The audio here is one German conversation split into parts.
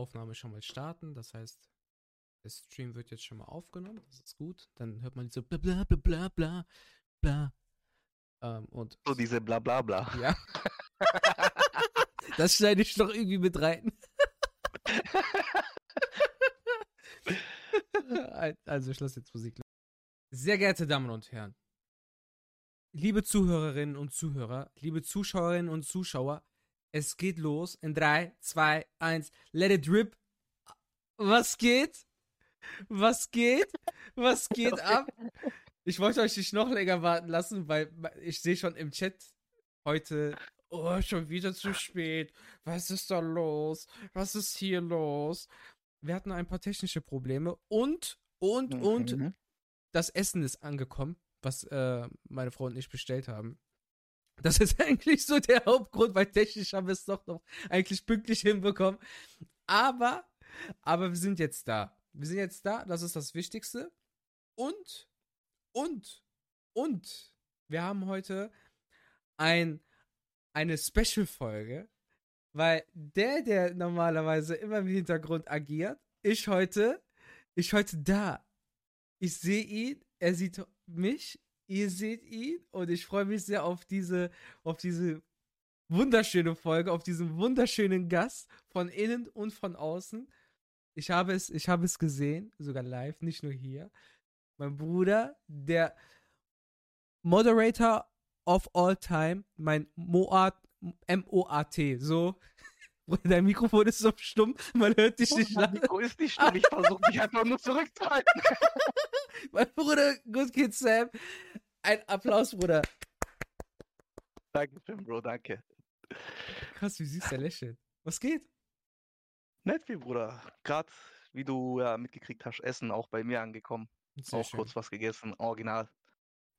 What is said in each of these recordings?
Aufnahme schon mal starten. Das heißt, der Stream wird jetzt schon mal aufgenommen. Das ist gut. Dann hört man diese bla bla bla bla bla bla. Ähm, und So diese bla bla bla. ja. das schneide ich doch irgendwie mit rein. also, ich lasse jetzt Musik. Sehr geehrte Damen und Herren, liebe Zuhörerinnen und Zuhörer, liebe Zuschauerinnen und Zuschauer, es geht los in 3, 2, 1, let it drip. Was geht? Was geht? Was geht ab? Ich wollte euch nicht noch länger warten lassen, weil ich sehe schon im Chat heute, oh, schon wieder zu spät. Was ist da los? Was ist hier los? Wir hatten ein paar technische Probleme und, und, und Mhm. das Essen ist angekommen, was äh, meine Frau und ich bestellt haben. Das ist eigentlich so der Hauptgrund, weil technisch haben wir es doch noch eigentlich pünktlich hinbekommen. Aber, aber wir sind jetzt da. Wir sind jetzt da, das ist das Wichtigste. Und, und, und, wir haben heute ein, eine Special-Folge, weil der, der normalerweise immer im Hintergrund agiert, ich heute, ich heute da. Ich sehe ihn, er sieht mich, ihr seht ihn und ich freue mich sehr auf diese, auf diese wunderschöne Folge, auf diesen wunderschönen Gast von innen und von außen. Ich habe es, ich habe es gesehen, sogar live, nicht nur hier. Mein Bruder, der Moderator of all time, mein Moat, M-O-A-T, so. Dein Mikrofon ist so stumm, man hört dich nicht Mein. Mikro ist nicht stumm, ich versuche mich einfach nur zurückzuhalten. Mein Bruder, Good Kid Sam. Ein Applaus, Bruder. Dankeschön, Bro, danke. Krass, wie süß der lächelt. Was geht? Nett wie Bruder. Gerade, wie du ja mitgekriegt hast, Essen auch bei mir angekommen. Sehr auch schön. kurz was gegessen. Original.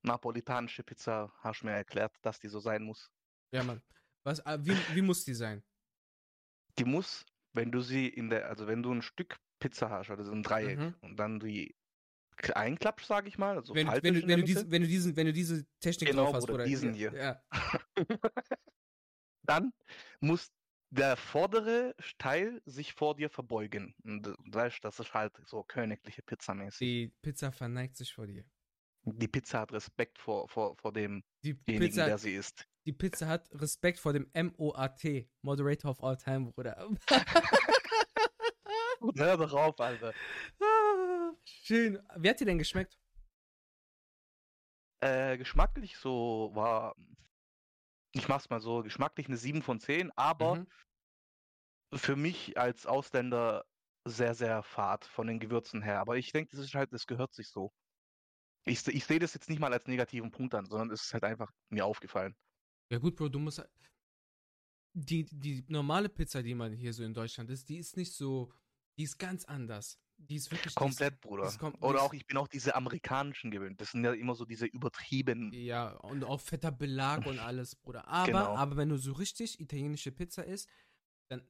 Napolitanische Pizza, hast du mir erklärt, dass die so sein muss. Ja, Mann. Was, ah, wie, wie muss die sein? Die muss, wenn du sie in der, also wenn du ein Stück Pizza hast, also so ein Dreieck, Mhm. und dann die k- einklappst, sag ich mal, also wenn, wenn, du, wenn, der du diesen, wenn, du diesen, wenn du diese Technik Genau, drauf hast, Bruder, Bruder. diesen hier. Ja. dann muss der vordere Teil sich vor dir verbeugen. Und du weißt, das ist halt so königliche Pizzamäßig. Die Pizza verneigt sich vor dir. Die Pizza hat Respekt vor, vor, vor demjenigen, Die der Pizza, sie isst. die Pizza hat Respekt vor dem M-O-A-T. Moderator of all time, Bruder. Hör doch auf, Alter. Schön. Wie hat dir denn geschmeckt? Äh, geschmacklich so war, ich mach's mal so, geschmacklich eine 7 von 10, aber Mhm. für mich als Ausländer sehr, sehr fad von den Gewürzen her. Aber ich denke, das ist halt, das gehört sich so. Ich, ich sehe das jetzt nicht mal als negativen Punkt an, sondern es ist halt einfach mir aufgefallen. Ja gut, Bro, du musst halt- die, die normale Pizza, die man hier so in Deutschland ist, die ist nicht so, die ist ganz anders. Die ist wirklich die ist- Komplett, Bruder. kom- Oder auch, ich bin auch diese amerikanischen gewöhnt. Das sind ja immer so diese übertrieben. Ja, und auch fetter Belag und alles, Bruder. Aber, Genau. aber wenn du so richtig italienische Pizza isst, dann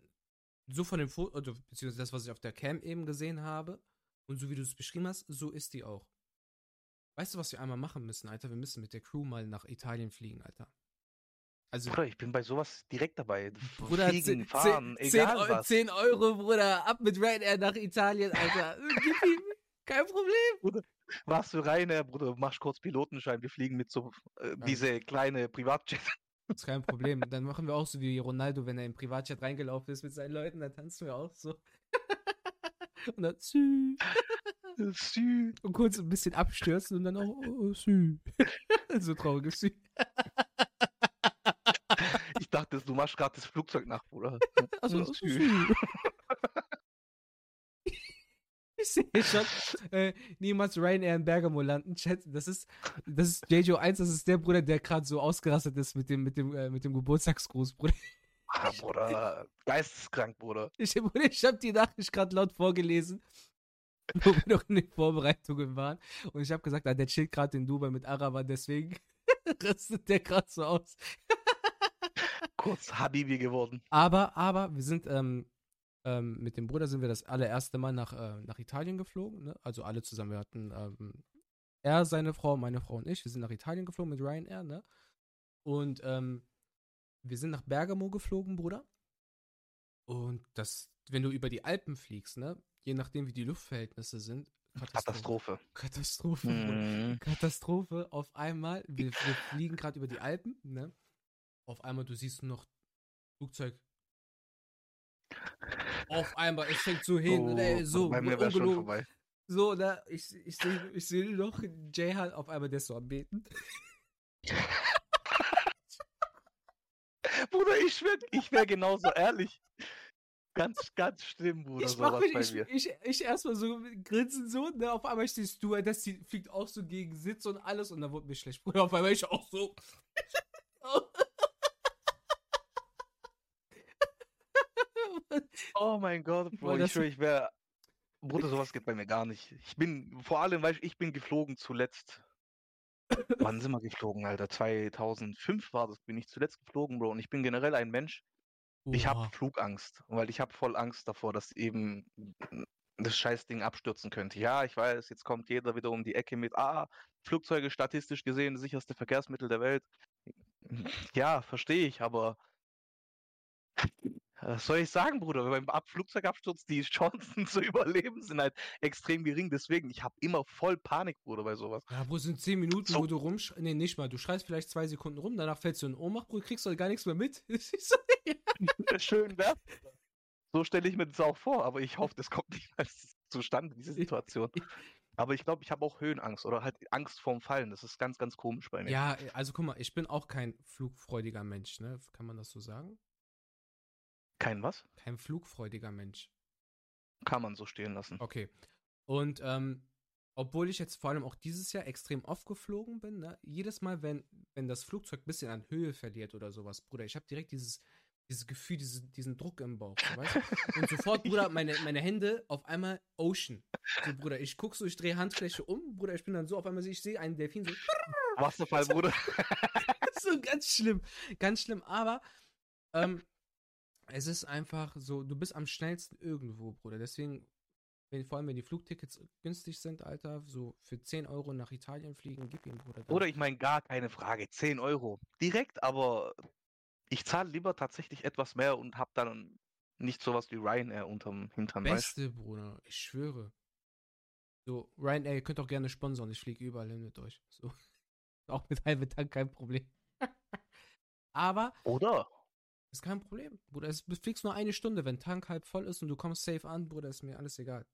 so von dem Foto, oder beziehungsweise das, was ich auf der Cam eben gesehen habe, und so wie du es beschrieben hast, so ist die auch. Weißt du, was wir einmal machen müssen, Alter? Wir müssen mit der Crew mal nach Italien fliegen, Alter. Also, Bruder, ich bin bei sowas direkt dabei. Bruder, Fliegen, 10, fahren, 10, egal Eu- was. 10 Euro, Bruder, ab mit Ryanair nach Italien, Alter. Gib ihm, kein Problem. Warst du rein, äh, Bruder, machst kurz Pilotenschein. Wir fliegen mit so äh, diese kleine Privatjet. Das ist kein Problem. Dann machen wir auch so wie Ronaldo, wenn er im Privatjet reingelaufen ist mit seinen Leuten, dann tanzen wir auch so. Und dann sü. Sü. Und kurz ein bisschen abstürzen und dann auch oh, sü. so trauriges Sü. Ich dachte, du machst gerade das Flugzeug nach, Bruder. Also Sü. sü. Ich sehe schon, äh, niemals Ryanair in Bergamo landen. Chat, das ist, das ist JJ1, das ist der Bruder, der gerade so ausgerastet ist mit dem, mit dem, äh, mit dem Geburtstagsgruß, Bruder. Ah, Bruder. Geisteskrank, Bruder. Ich, Bruder, ich habe die Nachricht gerade laut vorgelesen, wo wir noch in den Vorbereitungen waren. Und ich habe gesagt, ah, der chillt gerade in Dubai mit Araber, deswegen rastet der gerade so aus. Kurz Habibi geworden. Aber, aber, wir sind, ähm, ähm, mit dem Bruder sind wir das allererste Mal nach, äh, nach Italien geflogen, ne? Also alle zusammen. Wir hatten, ähm, er, seine Frau, meine Frau und ich, wir sind nach Italien geflogen mit Ryanair, ne? Und, ähm, wir sind nach Bergamo geflogen, Bruder. Und das, wenn du über die Alpen fliegst, ne, je nachdem wie die Luftverhältnisse sind, Katastrophe. Katastrophe. Mhm. Katastrophe. Auf einmal, wir, wir fliegen gerade über die Alpen, ne? Auf einmal, du siehst noch Flugzeug. Auf einmal, es fängt so hin, Oh, ne, so, bei mir wäre schon vorbei. So, ne, ich, ich sehe ich seh noch Jayhan auf einmal, der ist so am Beten. Bruder, ich schwör, ich wäre genauso ehrlich. Ganz, ganz schlimm, Bruder, ich sowas mich, bei ich, mir. ich, ich erstmal so grinsen so, ne, auf einmal stehst du, das fliegt auch so gegen Sitz und alles und dann wurde mir schlecht. Bruder, auf einmal ich auch so. Oh mein Gott, Bro, ich ich wäre. Bruder, sowas geht bei mir gar nicht. Ich bin, vor allem, weißt du, ich bin geflogen zuletzt. Wann sind wir geflogen, Alter? 2005 war das, bin ich zuletzt geflogen, Bro. Und ich bin generell ein Mensch, ich habe Oha. Flugangst, weil ich habe voll Angst davor, dass eben das Scheißding abstürzen könnte. Ja, ich weiß, jetzt kommt jeder wieder um die Ecke mit, ah, Flugzeuge statistisch gesehen das sicherste Verkehrsmittel der Welt. Ja, verstehe ich, aber was soll ich sagen, Bruder? Beim Ab Flugzeugabsturz, die Chancen zu überleben sind halt extrem gering. Deswegen, ich habe immer voll Panik, Bruder, bei sowas. Ja, wo sind 10 Minuten, So. wo du rumschreist? Nee, nicht mal. Du schreist vielleicht zwei Sekunden rum, danach fällst du in Ohnmacht, Bruder, kriegst du gar nichts mehr mit. Schön wär's. So stelle ich mir das auch vor, aber ich hoffe, das kommt nicht zustande, diese Situation. Aber ich glaube, ich habe auch Höhenangst oder halt Angst vorm Fallen. Das ist ganz, ganz komisch bei mir. ja, also guck mal, ich bin auch kein flugfreudiger Mensch, ne? Kann man das so sagen? Kein was? Kein flugfreudiger Mensch. Kann man so stehen lassen. Okay. Und ähm, obwohl ich jetzt vor allem auch dieses Jahr extrem oft geflogen bin, ne, jedes Mal, wenn, wenn das Flugzeug ein bisschen an Höhe verliert oder sowas, Bruder, ich habe direkt dieses, dieses Gefühl, diese, diesen Druck im Bauch, weißt du? Und sofort, Bruder, meine, meine Hände auf einmal Ocean. So, Bruder, ich guck so, ich drehe Handfläche um, Bruder, ich bin dann so, auf einmal ich sehe einen Delfin so, Wasserfall, Bruder. so ganz schlimm, ganz schlimm, aber ähm, es ist einfach so, du bist am schnellsten irgendwo, Bruder, deswegen, wenn, vor allem wenn die Flugtickets günstig sind, Alter, so für 10 Euro nach Italien fliegen, gib ihm, Bruder. Oder ich meine, gar keine Frage. 10 Euro. Direkt, aber ich zahle lieber tatsächlich etwas mehr und habe dann nicht sowas wie Ryanair unterm Hintern. Weißt? Beste, Bruder, ich schwöre. So, Ryanair, ihr könnt auch gerne sponsern, ich fliege überall hin mit euch. So. Auch mit halbem Tank kein Problem. Aber Oder? Ist kein Problem, Bruder. Es fliegst nur eine Stunde, wenn Tank halb voll ist und du kommst safe an, Bruder, ist mir alles egal.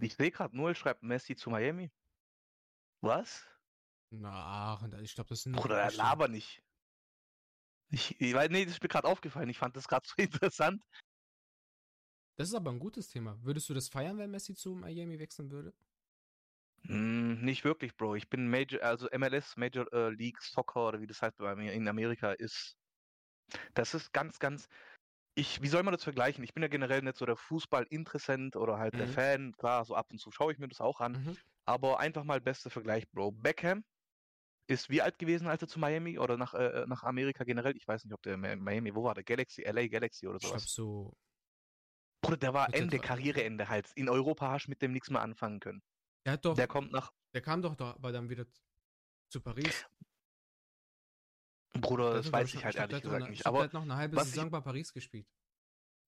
Ich sehe gerade, Noel schreibt Messi zu Miami. Was? Na, ich glaube, das sind nur Bruder, er laber nicht. Ich, ich weiß, nee, das ist mir gerade aufgefallen. Ich fand das gerade so interessant. Das ist aber ein gutes Thema. Würdest du das feiern, wenn Messi zu Miami wechseln würde? Hm, nicht wirklich, Bro. Ich bin Major, also MLS, Major äh, League Soccer oder wie das heißt bei mir in Amerika ist. Das ist ganz, ganz. Ich, wie soll man das vergleichen? Ich bin ja generell nicht so der Fußball-Interessent oder halt der Mhm. Fan. Klar, so ab und zu schaue ich mir das auch an. Mhm. Aber einfach mal bester Vergleich, Bro. Beckham ist wie alt gewesen, als er zu Miami oder nach, äh, nach Amerika generell? Ich weiß nicht, ob der Mi- Miami, wo war der? Galaxy, LA Galaxy oder Ich glaube sowas. so. Bruder, der war der Ende, Karriereende halt. In Europa hast du mit dem nichts mehr anfangen können. Der hat doch, Der der, kommt nach, kam doch da, aber dann wieder zu Paris. Bruder, Der das weiß ich halt ehrlich hat gesagt eine- nicht. Aber hat noch eine halbe was ich- Saison bei Paris gespielt.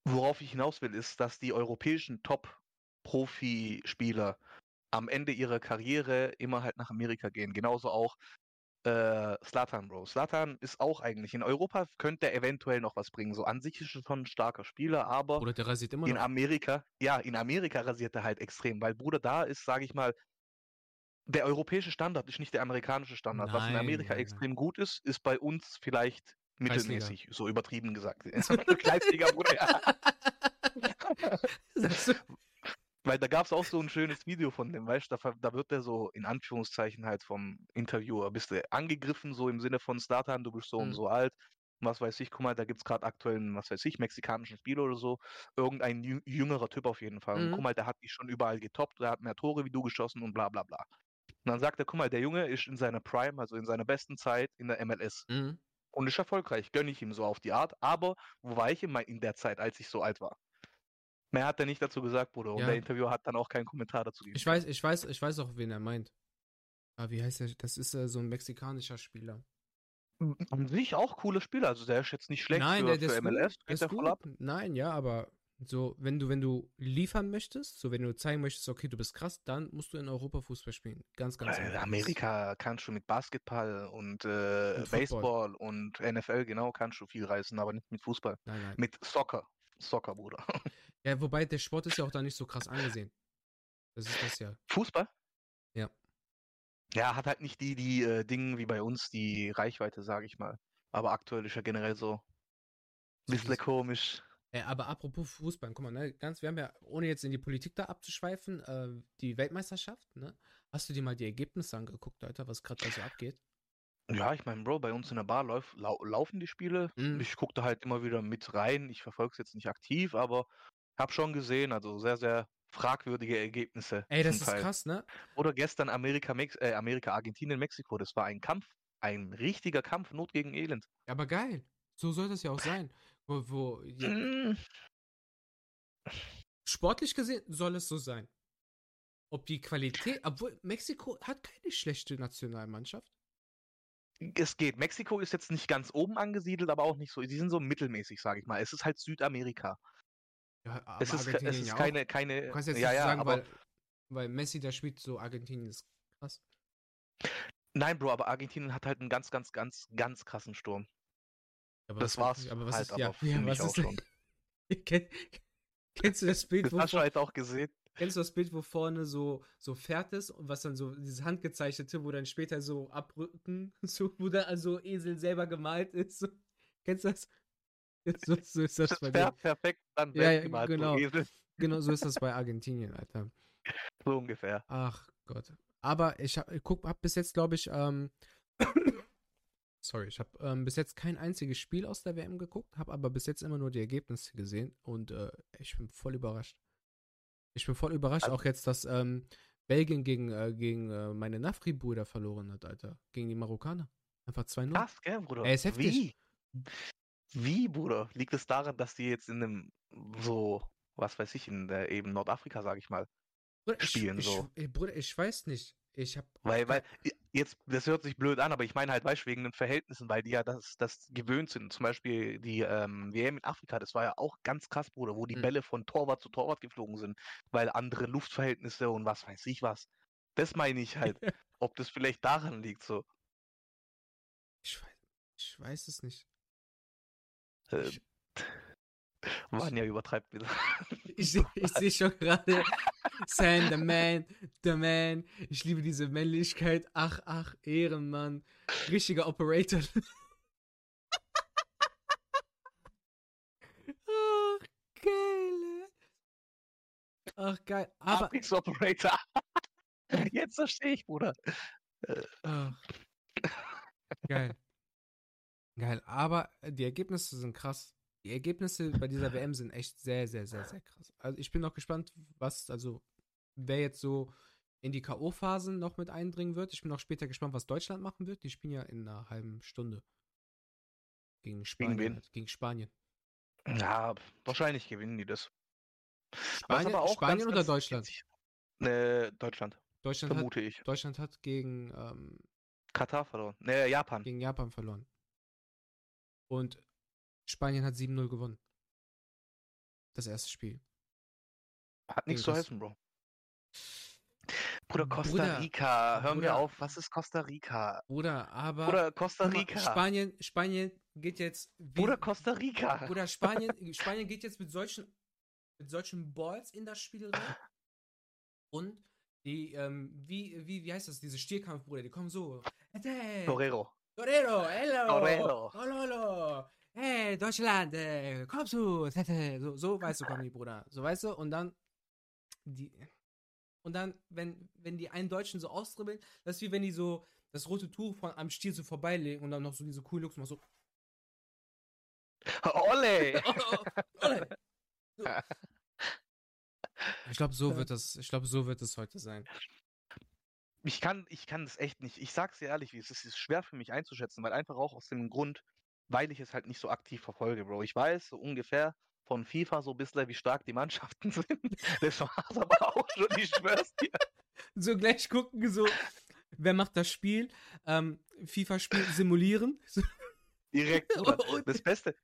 worauf ich hinaus will, ist, dass die europäischen Top-Profi-Spieler am Ende ihrer Karriere immer halt nach Amerika gehen. Genauso auch äh, Slatan, Bro. Slatan ist auch eigentlich in Europa, könnte er eventuell noch was bringen. So an sich ist er schon ein starker Spieler, aber Oder der rasiert immer in noch. Amerika, ja, in Amerika rasiert er halt extrem, weil Bruder, da ist, sage ich mal, der europäische Standard ist nicht der amerikanische Standard. Was in Nein, Amerika nein, nein. extrem gut ist, ist bei uns vielleicht mittelmäßig, so übertrieben gesagt. Kreisliga, Bruder, ja. Weil da gab es auch so ein schönes Video von dem, weißt du, da, da wird der so in Anführungszeichen halt vom Interviewer, bist du angegriffen, so im Sinne von Slatan, du bist so und Mhm. so alt, was weiß ich, guck mal, da gibt es gerade aktuell einen, was weiß ich, mexikanischen Spieler oder so, irgendein jü jüngerer Typ auf jeden Fall. Und Mhm. guck mal, der hat dich schon überall getoppt, der hat mehr Tore wie du geschossen und bla bla bla. Und dann sagt er, guck mal, der Junge ist in seiner Prime, also in seiner besten Zeit in der MLS Mhm. und ist erfolgreich, gönne ich ihm so auf die Art, aber wo war ich in, mein- in der Zeit, als ich so alt war? Mehr hat er nicht dazu gesagt, Bruder. Und Ja. der Interviewer hat dann auch keinen Kommentar dazu gegeben. Ich weiß, ich weiß, ich weiß auch, wen er meint. Ah, wie heißt er? Das ist äh, so ein mexikanischer Spieler. An sich auch coole Spieler, also der ist jetzt nicht schlecht Nein, für, der, der für ist MLS, gut, der ist voll ab. gut. Nein, ja, aber so, wenn du, wenn du liefern möchtest, so wenn du zeigen möchtest, okay, du bist krass, dann musst du in Europa Fußball spielen. Ganz, ganz Äh. Amerika kannst du mit Basketball und, äh, Und. Baseball und NFL, genau, kannst du viel reißen, aber nicht mit Fußball. Nein, nein. Mit Soccer. Soccer, Bruder. Ja, wobei der Sport ist ja auch da nicht so krass angesehen. Das ist das ja. Fußball? Ja. Ja, hat halt nicht die, die äh, Dinge wie bei uns, die Reichweite, sage ich mal. Aber aktuell ist ja generell so ein bisschen komisch. Äh, aber apropos Fußball, guck mal, ne, ganz, wir haben ja, ohne jetzt in die Politik da abzuschweifen, äh, die Weltmeisterschaft, ne? Hast du dir mal die Ergebnisse angeguckt, Alter, was gerade da so abgeht? Ja, ich meine, Bro, bei uns in der Bar lauf, lau laufen die Spiele. Mhm. Ich gucke da halt immer wieder mit rein. Ich verfolge es jetzt nicht aktiv, aber habe schon gesehen, also sehr, sehr fragwürdige Ergebnisse. Ey, das ist Teil. krass, ne? Oder gestern Amerika, Mex äh, Amerika, Argentinien, Mexiko. Das war ein Kampf, ein richtiger Kampf, Not gegen Elend. Aber geil. So soll das ja auch sein. Wo, wo, ja, Mm, sportlich gesehen soll es so sein. Ob die Qualität, obwohl Mexiko hat keine schlechte Nationalmannschaft. Es geht. Mexiko ist jetzt nicht ganz oben angesiedelt, aber auch nicht so. Die sind so mittelmäßig, sage ich mal. Es ist halt Südamerika. Ja, aber Es ist, es ist ja keine, keine. Du kannst jetzt ja, nicht sagen, aber weil, weil Messi da spielt, so Argentinien ist krass. nein, Bro, aber Argentinien hat halt einen ganz, ganz, ganz, ganz krassen Sturm. Aber Das war's aber was halt ist, ja, aber ja, was auch ist schon. Kenn, kennst du das Bild, Das wo, hast du halt auch gesehen. kennst du das Bild, wo vorne so, so Pferd ist und was dann so, dieses handgezeichnete, wo dann später so abrücken, so, wo dann also Esel selber gemalt ist. So. Kennst du das? So, so ist das Das bei mir. perfekt dann Ja, ja, genau. Esel. Genau, so ist das bei Argentinien, Alter. So ungefähr. Ach Gott. Aber ich hab, guck, hab bis jetzt, glaube ich, ähm, sorry, ich habe ähm, bis jetzt kein einziges Spiel aus der WM geguckt, habe aber bis jetzt immer nur die Ergebnisse gesehen und äh, ich bin voll überrascht. Ich bin voll überrascht, Also- auch jetzt, dass ähm, Belgien gegen, äh, gegen äh, meine Nafri-Brüder verloren hat, Alter. Gegen die Marokkaner. Einfach 2-0. Krass, gell, Bruder? Ey, ist heftig. Wie? Wie, Bruder? Liegt es daran, dass die jetzt in einem so, was weiß ich, in der eben Nordafrika, sage ich mal. Bruder, spielen ich, so. Ich, Bruder, ich weiß nicht. Ich hab. Weil, weil, jetzt, das hört sich blöd an, aber ich meine halt, weißt du, wegen den Verhältnissen, weil die ja das, das gewöhnt sind. Zum Beispiel die ähm, WM in Afrika, das war ja auch ganz krass, Bruder, wo die Mhm. Bälle von Torwart zu Torwart geflogen sind, weil andere Luftverhältnisse und was weiß ich was. Das meine ich halt, ob das vielleicht daran liegt, so. Ich weiß, ich weiß es nicht. Äh, Ich- Vanya übertreibt wieder. Ich, ich sehe schon gerade Sam, the man, the man. Ich liebe diese Männlichkeit. Ach, ach, Ehrenmann. Richtiger Operator. ach, geil. Ach, geil. Aber, Operator. Jetzt verstehe ich, Bruder. ach, geil. Geil. Aber die Ergebnisse sind krass. Die Ergebnisse bei dieser WM sind echt sehr, sehr, sehr, sehr krass. Also ich bin noch gespannt, was, also wer jetzt so in die K.O.-Phasen noch mit eindringen wird. Ich bin auch später gespannt, was Deutschland machen wird. Die spielen ja in einer halben Stunde. Gegen Spanien. wen? halt. Gegen Spanien. Ja, wahrscheinlich gewinnen die das. Spanien, Spanien ganz, oder ganz Deutschland? witzig- Äh, Deutschland, Deutschland hat, vermute ich. Deutschland hat gegen, ähm, Katar verloren. Ne, Japan. gegen Japan verloren. Und Spanien hat 7-0 gewonnen. Das erste Spiel. Hat nichts gegen zu heißen, Bro. Bruder, Costa Bruder, Rica. Hör mir Bruder. auf, was ist Costa Rica? Bruder, aber Bruder, Costa Rica. Spanien, Spanien geht jetzt wie, Bruder, Costa Rica. Bruder, Spanien, Spanien geht jetzt mit solchen, mit solchen Balls in das Spiel rein. Und die, ähm, wie, wie, wie heißt das, diese Stierkampf, Bruder, die kommen so. Torero. Torero, hello, Torero. Lolo, hey, Deutschland, äh, kommst du, so, so, weißt du, die, Bruder, so, weißt du, und dann, die, und dann, wenn, wenn die einen Deutschen so austribbeln, das ist wie wenn die so das rote Tuch von am Stiel so vorbeilegen und dann noch so diese coolen Looks machen, so, Ole! oh, oh, so. Ich glaube, so wird das, ich glaube, so wird es heute sein. Ich kann, ich kann das echt nicht. Ich sag's dir ehrlich, wie es ist, es ist schwer für mich einzuschätzen, weil einfach auch aus dem Grund, weil ich es halt nicht so aktiv verfolge, Bro. Ich weiß so ungefähr von FIFA so ein bisschen, wie stark die Mannschaften sind. Das war's aber auch schon, ich schwör's dir. So gleich gucken, so, wer macht das Spiel? Ähm, FIFA-Spiel simulieren. Direkt, Bruder. Das Beste,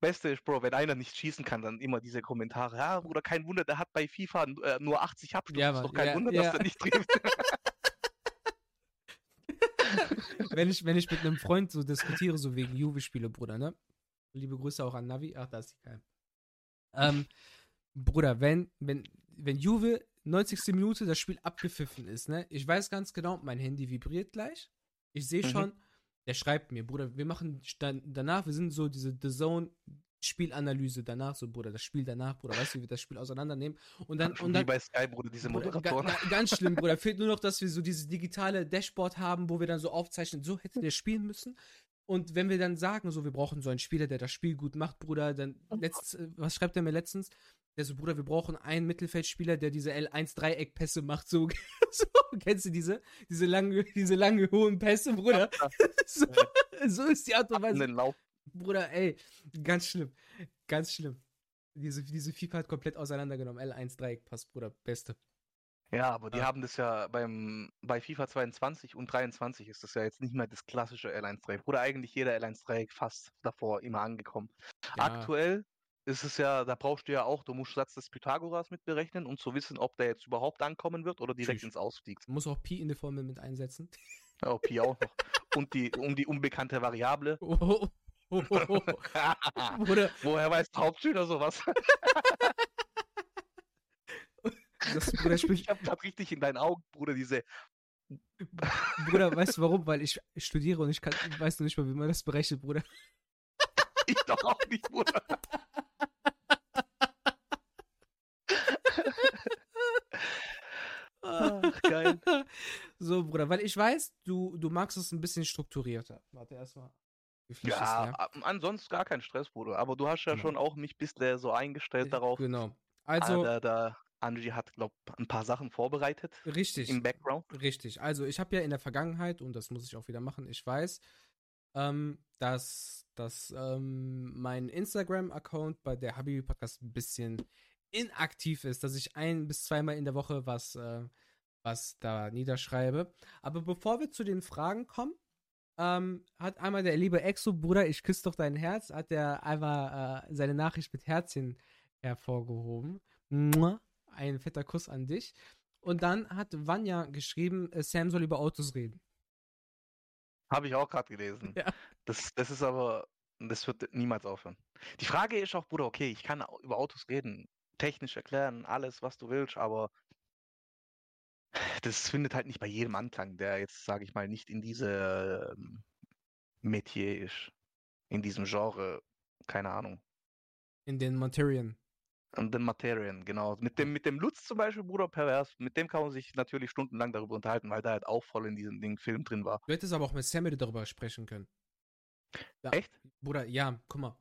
Beste ist, Bro, wenn einer nicht schießen kann, dann immer diese Kommentare. Ja, Bruder, kein Wunder, der hat bei FIFA äh, nur 80 Abschlüsse. Ja, ist doch kein ja, Wunder, ja. dass der nicht trifft. Wenn, ich, wenn ich mit einem Freund so diskutiere, so wegen Juve-Spiele, Bruder, ne? Liebe Grüße auch an Navi. Ach, da ist die kein. Ähm, Bruder, wenn, wenn, wenn Juve 90. Minute das Spiel abgepfiffen ist, ne? Ich weiß ganz genau, mein Handy vibriert gleich. Ich sehe Mhm. schon, der schreibt mir, Bruder, wir machen dann, danach, wir sind so diese The Zone Spielanalyse danach, so Bruder, das Spiel danach, Bruder, weißt du, wie wir das Spiel auseinandernehmen und dann und Wie dann bei Sky, Bruder, diese Bruder, ga, Moderatoren. ga, ganz schlimm, Bruder. Fehlt nur noch, dass wir so dieses digitale Dashboard haben, wo wir dann so aufzeichnen, so hätte der spielen müssen. Und wenn wir dann sagen, so, wir brauchen so einen Spieler, der das Spiel gut macht, Bruder, dann, letzt, äh, was schreibt er mir letztens? Der so, Bruder, wir brauchen einen Mittelfeldspieler, der diese L1-Dreieck-Pässe macht, so, so, kennst du diese, diese lange, diese lange, hohen Pässe, Bruder? so, so ist die Art und Weise. Bruder, ey, ganz schlimm, ganz schlimm. Diese, diese FIFA hat komplett auseinandergenommen. L1-Dreieck-Pass, Bruder, beste. Ja, aber die Ja. haben das ja beim, bei FIFA 22 und 23 ist das ja jetzt nicht mehr das klassische L1-Dreieck. Bruder, eigentlich jeder L1-Dreieck fast davor immer angekommen. Ja. Aktuell ist es ja, da brauchst du ja auch, du musst Satz des Pythagoras mit berechnen, um zu wissen, ob der jetzt überhaupt ankommen wird oder direkt Tschüss. ins Ausfliegt. Muss auch Pi in die Formel mit einsetzen. Oh, Pi auch noch. Und die, um die unbekannte Variable. Oh, Bruder, Woher weiß der Hauptschüler sowas? das, Bruder, sprich, Ich hab grad richtig in deinen Augen, Bruder, diese. Bruder, weißt du warum? Weil ich studiere und ich kann, weiß noch nicht mal, wie man das berechnet, Bruder. Ich doch auch nicht, Bruder. Ach, geil. So, Bruder, weil ich weiß, du, du magst es ein bisschen strukturierter. Warte erstmal. Ja, ansonsten gar kein Stress, Bruder. Aber du hast ja Genau. schon auch mich bisher so eingestellt darauf. Genau. Also, Also, der, der Angie hat, glaub ein paar Sachen vorbereitet richtig. im Background. Richtig. Also ich habe ja in der Vergangenheit, und das muss ich auch wieder machen, ich weiß, ähm, dass, dass ähm, mein Instagram-Account bei der Habibi Podcast ein bisschen inaktiv ist, dass ich ein bis zweimal in der Woche was, äh, was da niederschreibe. Aber bevor wir zu den Fragen kommen, ähm, hat einmal der liebe Exo, Bruder, ich küsse doch dein Herz, hat der einmal äh, seine Nachricht mit Herzchen hervorgehoben. Mua. Ein fetter Kuss an dich. Und dann hat Vanya geschrieben, äh, Sam soll über Autos reden. Habe ich auch gerade gelesen. Ja. Das, das ist aber, das wird niemals aufhören. Die Frage ist auch, Bruder, okay, ich kann über Autos reden, technisch erklären, alles, was du willst, aber das findet halt nicht bei jedem Anklang, der jetzt, sage ich mal, nicht in diese ähm, Metier ist, in diesem Genre, keine Ahnung. In den Monterian. Und den Materien, genau. Mit dem, mit dem Lutz zum Beispiel, Bruder Pervers, mit dem kann man sich natürlich stundenlang darüber unterhalten, weil der halt auch voll in diesem Ding Film drin war. Du hättest aber auch mit Sam darüber sprechen können. Ja. Echt? Bruder, ja, guck mal.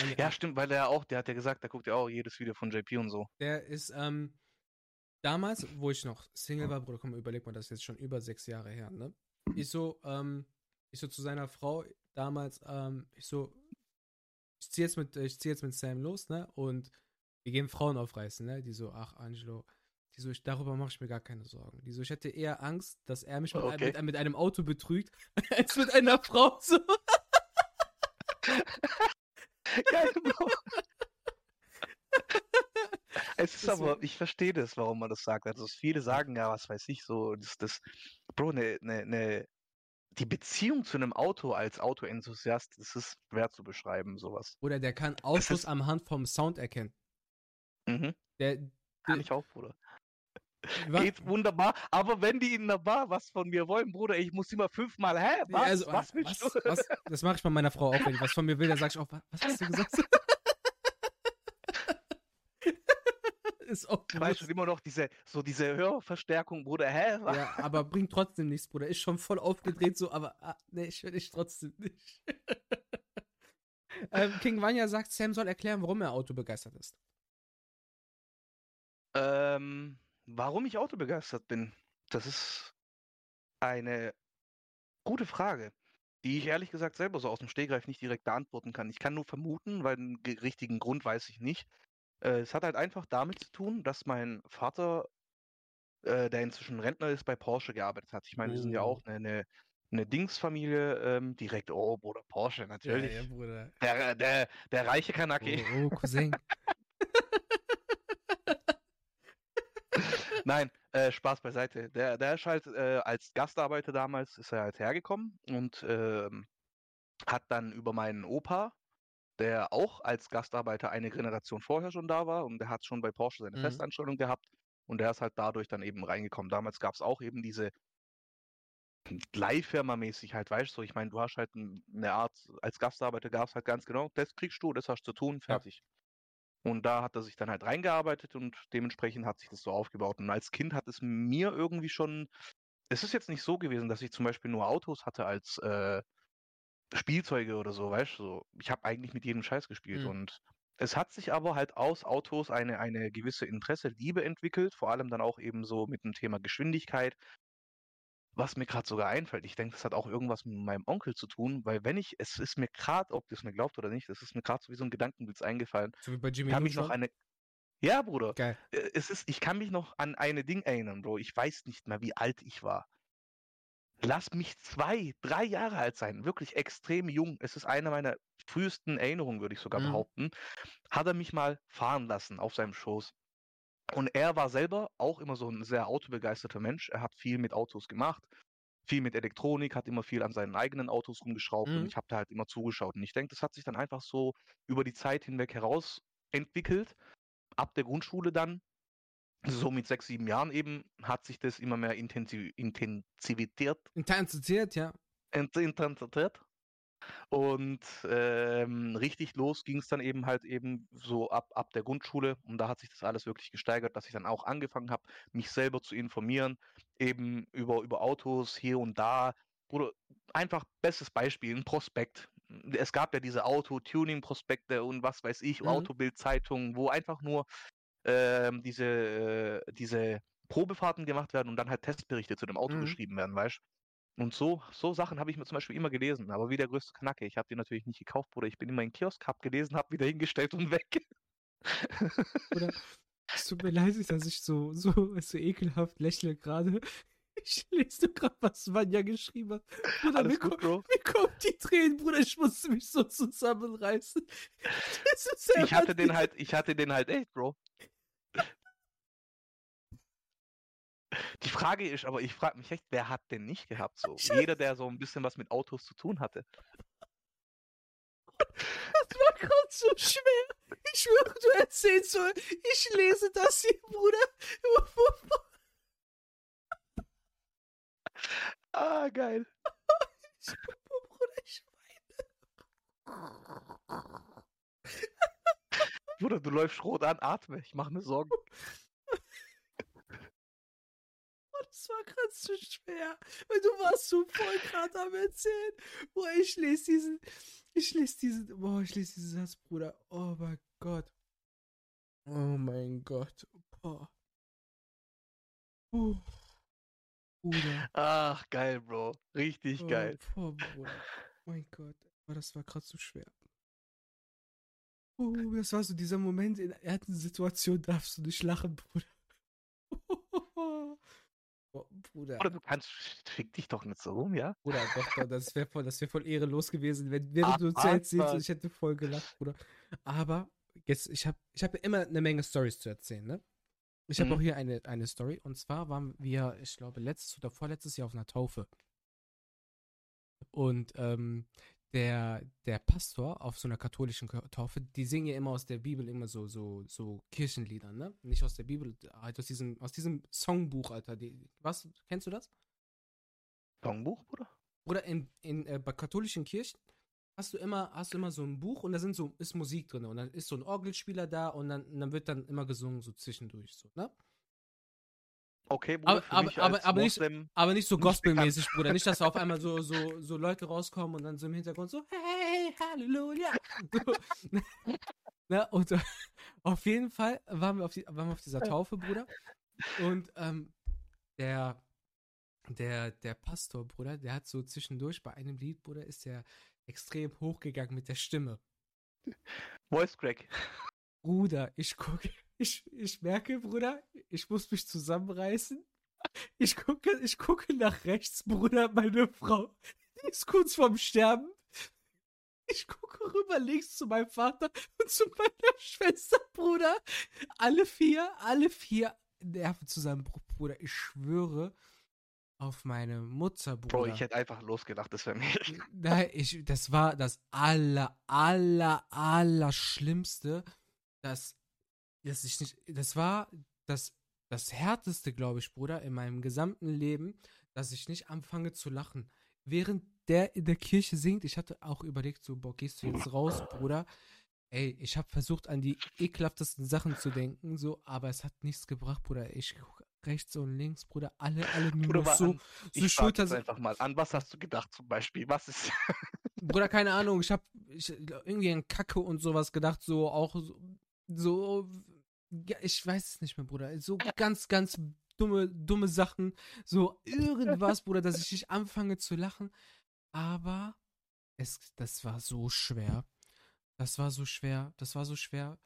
Eine- Ja, stimmt, weil der auch, der hat ja gesagt, der guckt ja auch jedes Video von JP und so. Der ist, ähm, damals, wo ich noch Single war, Bruder, komm überleg mal, das ist jetzt schon über sechs Jahre her, ne? Ich so, ähm, ich so zu seiner Frau damals, ähm, ich so, ich zieh jetzt mit, ich zieh jetzt mit Sam los, ne? Und wir gehen Frauen aufreißen, ne? Die so, ach, Angelo, die so, ich, darüber mache ich mir gar keine Sorgen. Die so, ich hätte eher Angst, dass er mich mit, Okay. mit, mit einem Auto betrügt, als mit einer Frau so. Geil, Bro. Es ist aber, so- ich verstehe das, warum man das sagt. Also viele sagen ja, was weiß ich, so, das, das, Bro, ne, ne, ne, die Beziehung zu einem Auto als Autoenthusiast, das ist schwer zu beschreiben, sowas. Oder der kann Autos am Hand vom Sound erkennen. Mhm. Der, Kann der ich auch, Bruder. wa- Geht wunderbar, aber wenn die in der Bar was von mir wollen, Bruder, ich muss immer fünfmal, hä, Ja, was, also, was willst was, du? was, das mache ich bei meiner Frau auch, wenn die was von mir will, dann sag ich auch, was, was hast du gesagt? Ist auch Du weißt schon bewusst. immer noch diese, so diese Hörverstärkung, Bruder, hä? Ja, aber bringt trotzdem nichts, Bruder. Ist schon voll aufgedreht so, aber ah, nee, ich will dich trotzdem nicht. ähm, King Vanya sagt, Sam soll erklären, warum er Auto begeistert ist. Ähm, warum ich autobegeistert bin, das ist eine gute Frage, die ich ehrlich gesagt selber so aus dem Stegreif nicht direkt beantworten kann. Ich kann nur vermuten, weil den ge- richtigen Grund weiß ich nicht. Äh, es hat halt einfach damit zu tun, dass mein Vater, äh, der inzwischen Rentner ist, bei Porsche gearbeitet hat. Ich meine, die sind ja Oh. auch eine, eine eine Dingsfamilie ähm, direkt, oh, Bruder, Porsche, natürlich. Ja, ja, Bruder. Der, der, der reiche Kanake. Oh, oh Cousin. Nein, äh, Spaß beiseite. Der, der ist halt äh, als Gastarbeiter damals, ist er halt hergekommen und ähm, hat dann über meinen Opa, der auch als Gastarbeiter eine Generation vorher schon da war und der hat schon bei Porsche seine Mhm. Festanstellung gehabt und der ist halt dadurch dann eben reingekommen. Damals gab es auch eben diese Leihfirma-mäßig halt, weißt du, ich meine, du hast halt eine Art, als Gastarbeiter gab es halt ganz genau, das kriegst du, das hast du zu tun, fertig. Und da hat er sich dann halt reingearbeitet und dementsprechend hat sich das so aufgebaut. Und als Kind hat es mir irgendwie schon, es ist jetzt nicht so gewesen, dass ich zum Beispiel nur Autos hatte als äh, Spielzeuge oder so, weißt du, so, ich habe eigentlich mit jedem Scheiß gespielt Mhm. und es hat sich aber halt aus Autos eine, eine gewisse Interesse, Liebe entwickelt, vor allem dann auch eben so mit dem Thema Geschwindigkeit, was mir gerade sogar einfällt. Ich denke, das hat auch irgendwas mit meinem Onkel zu tun, weil wenn ich, es ist mir gerade, ob das mir glaubt oder nicht, es ist mir gerade so wie so ein Gedankenblitz eingefallen. So wie bei Ich Jimmy kann mich noch eine, ja, Bruder, Geil. äh, es ist, ich kann mich noch an eine Ding erinnern, Bro. Ich weiß nicht mehr, wie alt ich war. Lass mich zwei, drei Jahre alt sein, wirklich extrem jung. Es ist eine meiner frühesten Erinnerungen, würde ich sogar Mhm. behaupten. Hat er mich mal fahren lassen auf seinem Schoß. Und er war selber auch immer so ein sehr autobegeisterter Mensch. Er hat viel mit Autos gemacht, viel mit Elektronik, hat immer viel an seinen eigenen Autos rumgeschraubt Mhm. und ich habe da halt immer zugeschaut. Und ich denke, das hat sich dann einfach so über die Zeit hinweg heraus entwickelt. Ab der Grundschule dann, so mit sechs, sieben Jahren eben, hat sich das immer mehr intensiv, intensiviert, Intensiert, ja. int- intensiviert. Und ähm, richtig los ging es dann eben halt eben so ab, ab der Grundschule. Und da hat sich das alles wirklich gesteigert, dass ich dann auch angefangen habe, mich selber zu informieren, eben über, über Autos hier und da. Oder einfach bestes Beispiel, ein Prospekt. Es gab ja diese Auto-Tuning-Prospekte und was weiß ich, Mhm. Autobild-Zeitungen, wo einfach nur ähm, diese, äh, diese Probefahrten gemacht werden und dann halt Testberichte zu dem Auto Mhm. geschrieben werden, weißt und so, so Sachen habe ich mir zum Beispiel immer gelesen, aber wie der größte Knacke. Ich habe die natürlich nicht gekauft, Bruder. Ich bin immer in den Kiosk, hab gelesen, hab wieder hingestellt und weg. Oder es tut mir leid, dass ich so, so, so ekelhaft lächle gerade. Ich lese gerade, was Vanya geschrieben hat. Bruder, mir, Alles ko gut, Bro. mir kommen die Tränen, Bruder. Ich musste mich so zusammenreißen. Ich hatte den halt, ich hatte den halt echt, Bro. Die Frage ist, aber ich frage mich echt, wer hat den nicht gehabt? So Scheiße. jeder, der so ein bisschen was mit Autos zu tun hatte. Das war gerade so schwer. Ich schwöre, du erzählst so. Ich lese das hier, Bruder. Ah, geil. Bruder, ich Bruder, du läufst rot an, atme. Ich mache mir Sorgen. Das war gerade so schwer. Weil du warst so voll gerade am Erzählen. Boah, ich lese diesen. Ich lese diesen. Boah, ich lese diesen Satz, Bruder. Oh mein Gott. Oh mein Gott. Boah. Uh. Bruder. Ach, geil, Bro. Richtig Oh, geil. boah, Bruder. Mein Gott. Oh, das war gerade so schwer. Oh, das war so dieser Moment, in ersten Situation darfst du nicht lachen, Bruder. Oh, Bruder. Bruder, du kannst, fick dich doch nicht so rum, ja? Bruder, doch, doch, das wäre voll, das wär voll ehrelos gewesen, wenn Ach, du was, erzählst, ich hätte voll gelacht, Bruder. Aber jetzt, ich habe ich hab immer eine Menge Stories zu erzählen, ne? Ich habe Mhm. auch hier eine, eine Story und zwar waren wir, ich glaube, letztes oder vorletztes Jahr auf einer Taufe. Und ähm, der, der Pastor auf so einer katholischen Ka- Taufe, die singen ja immer aus der Bibel immer so, so, so Kirchenlieder, ne? Nicht aus der Bibel, halt aus diesem, aus diesem Songbuch, Alter. Die, was, kennst du das? Songbuch, Bruder? Oder in, in äh, bei katholischen Kirchen hast du immer hast du immer so ein Buch und da sind so ist Musik drin und dann ist so ein Orgelspieler da und dann, und dann wird dann immer gesungen so zwischendurch so, ne? Okay, Bruder, Aber- aber- aber- aber nicht- Aber nicht so gospelmäßig, Bruder, nicht dass auf einmal so so so Leute rauskommen und dann so im Hintergrund so hey Halleluja. So, ne? Und äh, auf jeden Fall waren wir auf die waren wir auf dieser Taufe, Bruder. Und ähm, der der der Pastor, Bruder, der hat so zwischendurch bei einem Lied, Bruder, ist der extrem hochgegangen mit der Stimme. Voice Crack. Bruder, ich gucke, ich, ich merke, Bruder, ich muss mich zusammenreißen. Ich gucke, ich gucke nach rechts, Bruder, meine Frau. Die ist kurz vorm Sterben. Ich gucke rüber links zu meinem Vater und zu meiner Schwester, Bruder. Alle vier, alle vier Nervenzusammenbruch, Bruder. Ich schwöre auf meine Mutter, Bruder. Bro, ich hätte einfach losgedacht, das wäre mir. Nein, ich, das war das aller, aller, aller Schlimmste, dass, dass ich nicht, das war das, das härteste, glaube ich, Bruder, in meinem gesamten Leben, dass ich nicht anfange zu lachen. Während der in der Kirche singt, ich hatte auch überlegt, so, boah, gehst du jetzt raus, Bruder? Ey, ich habe versucht, an die ekelhaftesten Sachen zu denken, so, aber es hat nichts gebracht, Bruder. Ich guck rechts und links, Bruder, alle, alle Bruder, so, an, so ich Schulter. jetzt einfach mal an, was hast du gedacht zum Beispiel? Was ist. Bruder, keine Ahnung, ich habe ich, irgendwie an Kacke und sowas gedacht, so auch so, so ich weiß es nicht mehr, Bruder. So ganz, ganz dumme, dumme Sachen, so irgendwas, Bruder, dass ich nicht anfange zu lachen. Aber es, das war so schwer. Das war so schwer. Das war so schwer.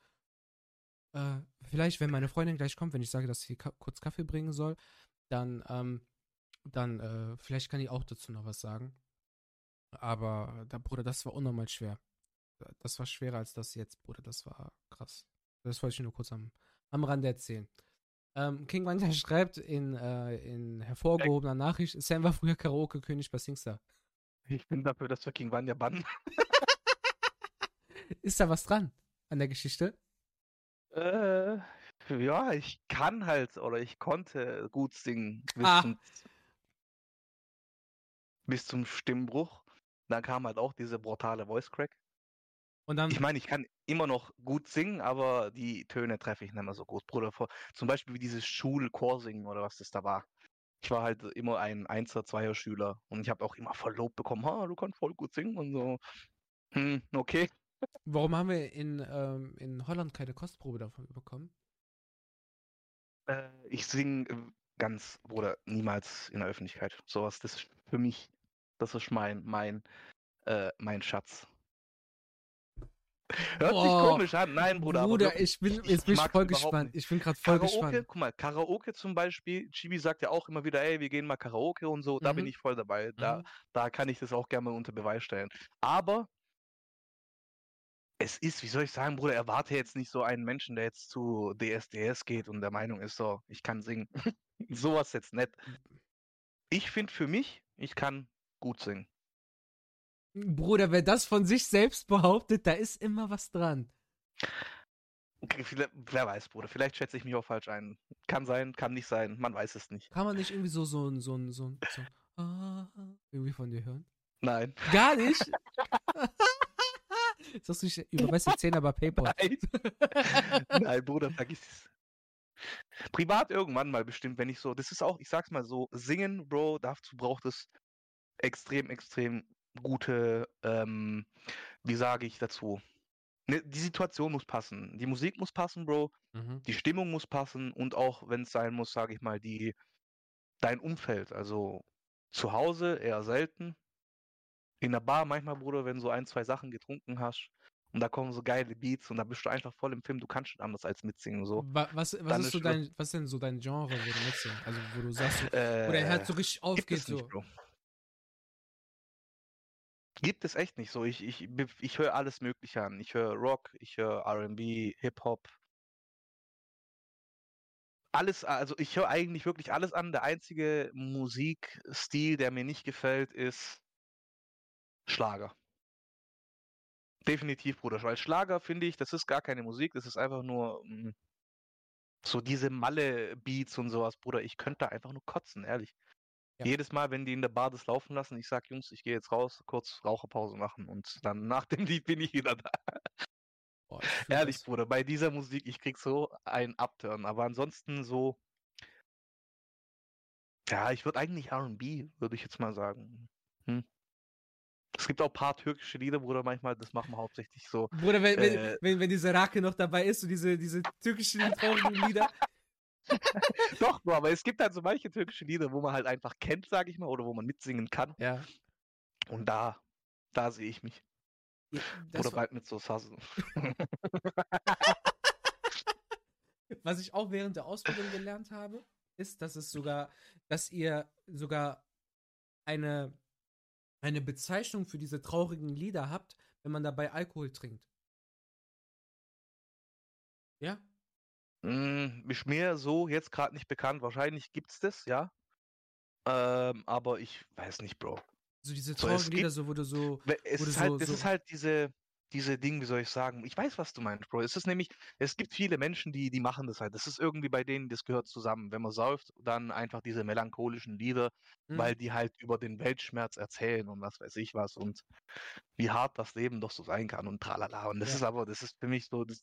Äh, vielleicht, wenn meine Freundin gleich kommt, wenn ich sage, dass sie ka kurz Kaffee bringen soll, dann, ähm, dann, äh, vielleicht kann ich auch dazu noch was sagen. Aber, da, Bruder, das war unnormal schwer. Das war schwerer als das jetzt, Bruder. Das war krass. Das wollte ich nur kurz am, am Rande erzählen. Ähm, King Wanja schreibt in, äh, in hervorgehobener Nachricht, Sam war früher Karaoke-König bei Singstar. Ich bin dafür, dass wir King Vanya bannen. Ist da was dran an der Geschichte? Äh, ja, ich kann halt oder ich konnte gut singen bis, Ah. zum, bis zum Stimmbruch. Dann kam halt auch diese brutale Voice Crack. Und dann, Ich meine, ich kann immer noch gut singen, aber die Töne treffe ich nicht mehr so gut. Bruder, vor- zum Beispiel wie dieses Schulchorsingen oder was das da war. Ich war halt immer ein Einser, Zweier Schüler und ich habe auch immer voll Lob bekommen, ha, du kannst voll gut singen und so. Hm, okay. warum haben wir in, ähm, in Holland keine Kostprobe davon bekommen? Äh, ich singe äh, ganz, Bruder, niemals in der Öffentlichkeit. Sowas, das ist für mich, das ist mein, mein, äh, mein Schatz. Hört sich Boah, komisch an, nein, Bruder. aber Bruder, wirklich, ich bin, jetzt bin ich voll gespannt. nicht. Ich bin gerade voll Karaoke, gespannt. guck mal, Karaoke zum Beispiel, Chibi sagt ja auch immer wieder, ey, wir gehen mal Karaoke und so, da bin Mhm. ich voll dabei. Da, Mhm. da kann ich das auch gerne mal unter Beweis stellen. Aber es ist, wie soll ich sagen, Bruder, erwarte jetzt nicht so einen Menschen, der jetzt zu DSDS geht und der Meinung ist, so, ich kann singen. Sowas jetzt nicht. Ich finde für mich, ich kann gut singen. Bruder, wer das von sich selbst behauptet, da ist immer was dran. Okay, Wer weiß, Bruder, vielleicht schätze ich mich auch falsch ein. Kann sein, kann nicht sein, man weiß es nicht. Kann man nicht irgendwie so, so ein, so ein, so ein, so, ah, irgendwie von dir hören? Nein. Gar nicht? Sagst du, ich überweise die Zehner bei Paypal. Nein. Nein, Bruder, vergiss es. Privat irgendwann mal bestimmt, wenn ich so, das ist auch, ich sag's mal so, singen, Bro, dazu braucht es extrem, extrem gute, ähm, wie sage ich dazu? Ne, die Situation muss passen. Die Musik muss passen, Bro. Mhm. Die Stimmung muss passen und auch, wenn es sein muss, sage ich mal, die, dein Umfeld. Also zu Hause eher selten. In der Bar manchmal, Bruder, wenn du so ein, zwei Sachen getrunken hast und da kommen so geile Beats und da bist du einfach voll im Film, du kannst schon anders als mitsingen. So. Wa- Was, was ist ist so dein, was ist denn so dein Genre, wo du mitsingst? Also wo du sagst, so, Äh, wo der Herz so richtig aufgeht, nicht, so. Bro. Gibt es echt nicht so. Ich, ich, ich höre alles Mögliche an. Ich höre Rock, ich höre RB, Hip-Hop. Alles, also ich höre eigentlich wirklich alles an. Der einzige Musikstil, der mir nicht gefällt, ist Schlager. Definitiv, Bruder. Weil Schlager finde ich, das ist gar keine Musik, das ist einfach nur mm, so diese Malle-Beats und sowas, Bruder. Ich könnte da einfach nur kotzen, ehrlich. Ja. Jedes Mal, wenn die in der Bar das laufen lassen, ich sag, Jungs, ich gehe jetzt raus, kurz Raucherpause machen und dann nach dem Lied bin ich wieder da. Boah, ich Ehrlich, das. Bruder, bei dieser Musik, ich krieg so einen Upturn, aber ansonsten so. Ja, ich würde eigentlich RB, würde ich jetzt mal sagen. Hm. Es gibt auch ein paar türkische Lieder, Bruder, manchmal, das machen wir hauptsächlich so. Bruder, wenn, wenn, Äh. wenn, wenn diese Rake noch dabei ist und diese, diese türkischen traurigen Lieder. Doch, Bro, aber es gibt halt so manche türkische Lieder, wo man halt einfach kennt, sag ich mal, oder wo man mitsingen kann. Ja. Und da, da sehe ich mich. ja oder bald mit so Sassen. was ich auch während der Ausbildung gelernt habe, ist, dass es sogar, dass ihr sogar eine, eine Bezeichnung für diese traurigen Lieder habt, wenn man dabei Alkohol trinkt. Ja? Mm, ist mir so jetzt gerade nicht bekannt. Wahrscheinlich gibt's das, ja. Ähm, aber ich weiß nicht, Bro. So diese So, es traurigen Lieder, gibt- so wo du so, Es ist halt, so- es so- ist halt diese, diese Ding, wie soll ich sagen? Ich weiß, was du meinst, Bro. Es ist nämlich, es gibt viele Menschen, die, die machen das halt. Das ist irgendwie bei denen, das gehört zusammen. Wenn man säuft, dann einfach diese melancholischen Lieder, hm, weil die halt über den Weltschmerz erzählen und was weiß ich was und wie hart das Leben doch so sein kann und tralala. Und das Ja. ist aber, das ist für mich so, das,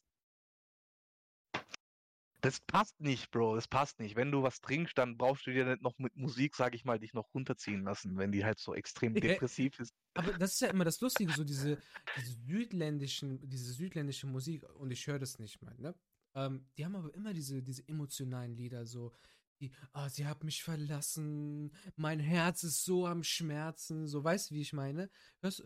das passt nicht, Bro. Das passt nicht. Wenn du was trinkst, dann brauchst du dir nicht noch mit Musik, sag ich mal, dich noch runterziehen lassen, wenn die halt so extrem depressiv ist. Aber das ist ja immer das Lustige, so diese, diese südländischen, diese südländische Musik, und ich höre das nicht mal, ne? Ähm, die haben aber immer diese, diese emotionalen Lieder, so, die, ah, sie hat mich verlassen, mein Herz ist so am Schmerzen, so, weißt du, wie ich meine? Hörst,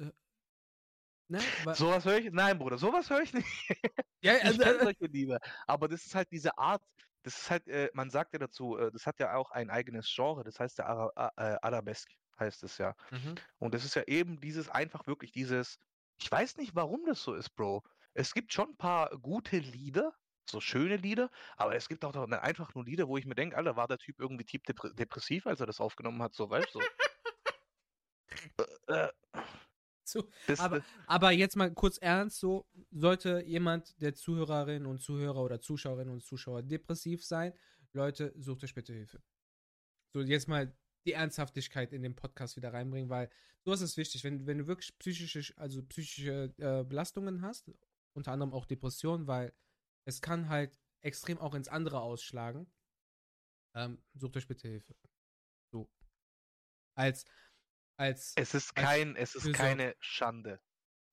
ne? Wa- Sowas höre ich, nein, Bruder, sowas höre ich nicht. ja, Ich also, kenne äh, solche Lieder. Aber das ist halt diese Art, das ist halt, äh, man sagt ja dazu, äh, das hat ja auch ein eigenes Genre, das heißt der Ara äh, Arabesque, heißt es ja. mhm. Und das ist ja eben dieses, einfach wirklich dieses, ich weiß nicht, warum das so ist, Bro. Es gibt schon ein paar gute Lieder, so schöne Lieder, aber es gibt auch noch einfach nur Lieder, wo ich mir denke, Alter, war der Typ irgendwie tief depre- depressiv, als er das aufgenommen hat, so, weißt du? äh, äh, so, das, aber, aber jetzt mal kurz ernst, so, sollte jemand der Zuhörerinnen und Zuhörer oder Zuschauerinnen und Zuschauer depressiv sein, Leute, sucht euch bitte Hilfe. So, jetzt mal die Ernsthaftigkeit in den Podcast wieder reinbringen, weil sowas ist wichtig. Wenn, wenn du wirklich psychische, also psychische äh, Belastungen hast, unter anderem auch Depressionen, weil es kann halt extrem auch ins andere ausschlagen, ähm, sucht euch bitte Hilfe. So. Als, als, es ist kein, es ist Fürsorge. keine Schande.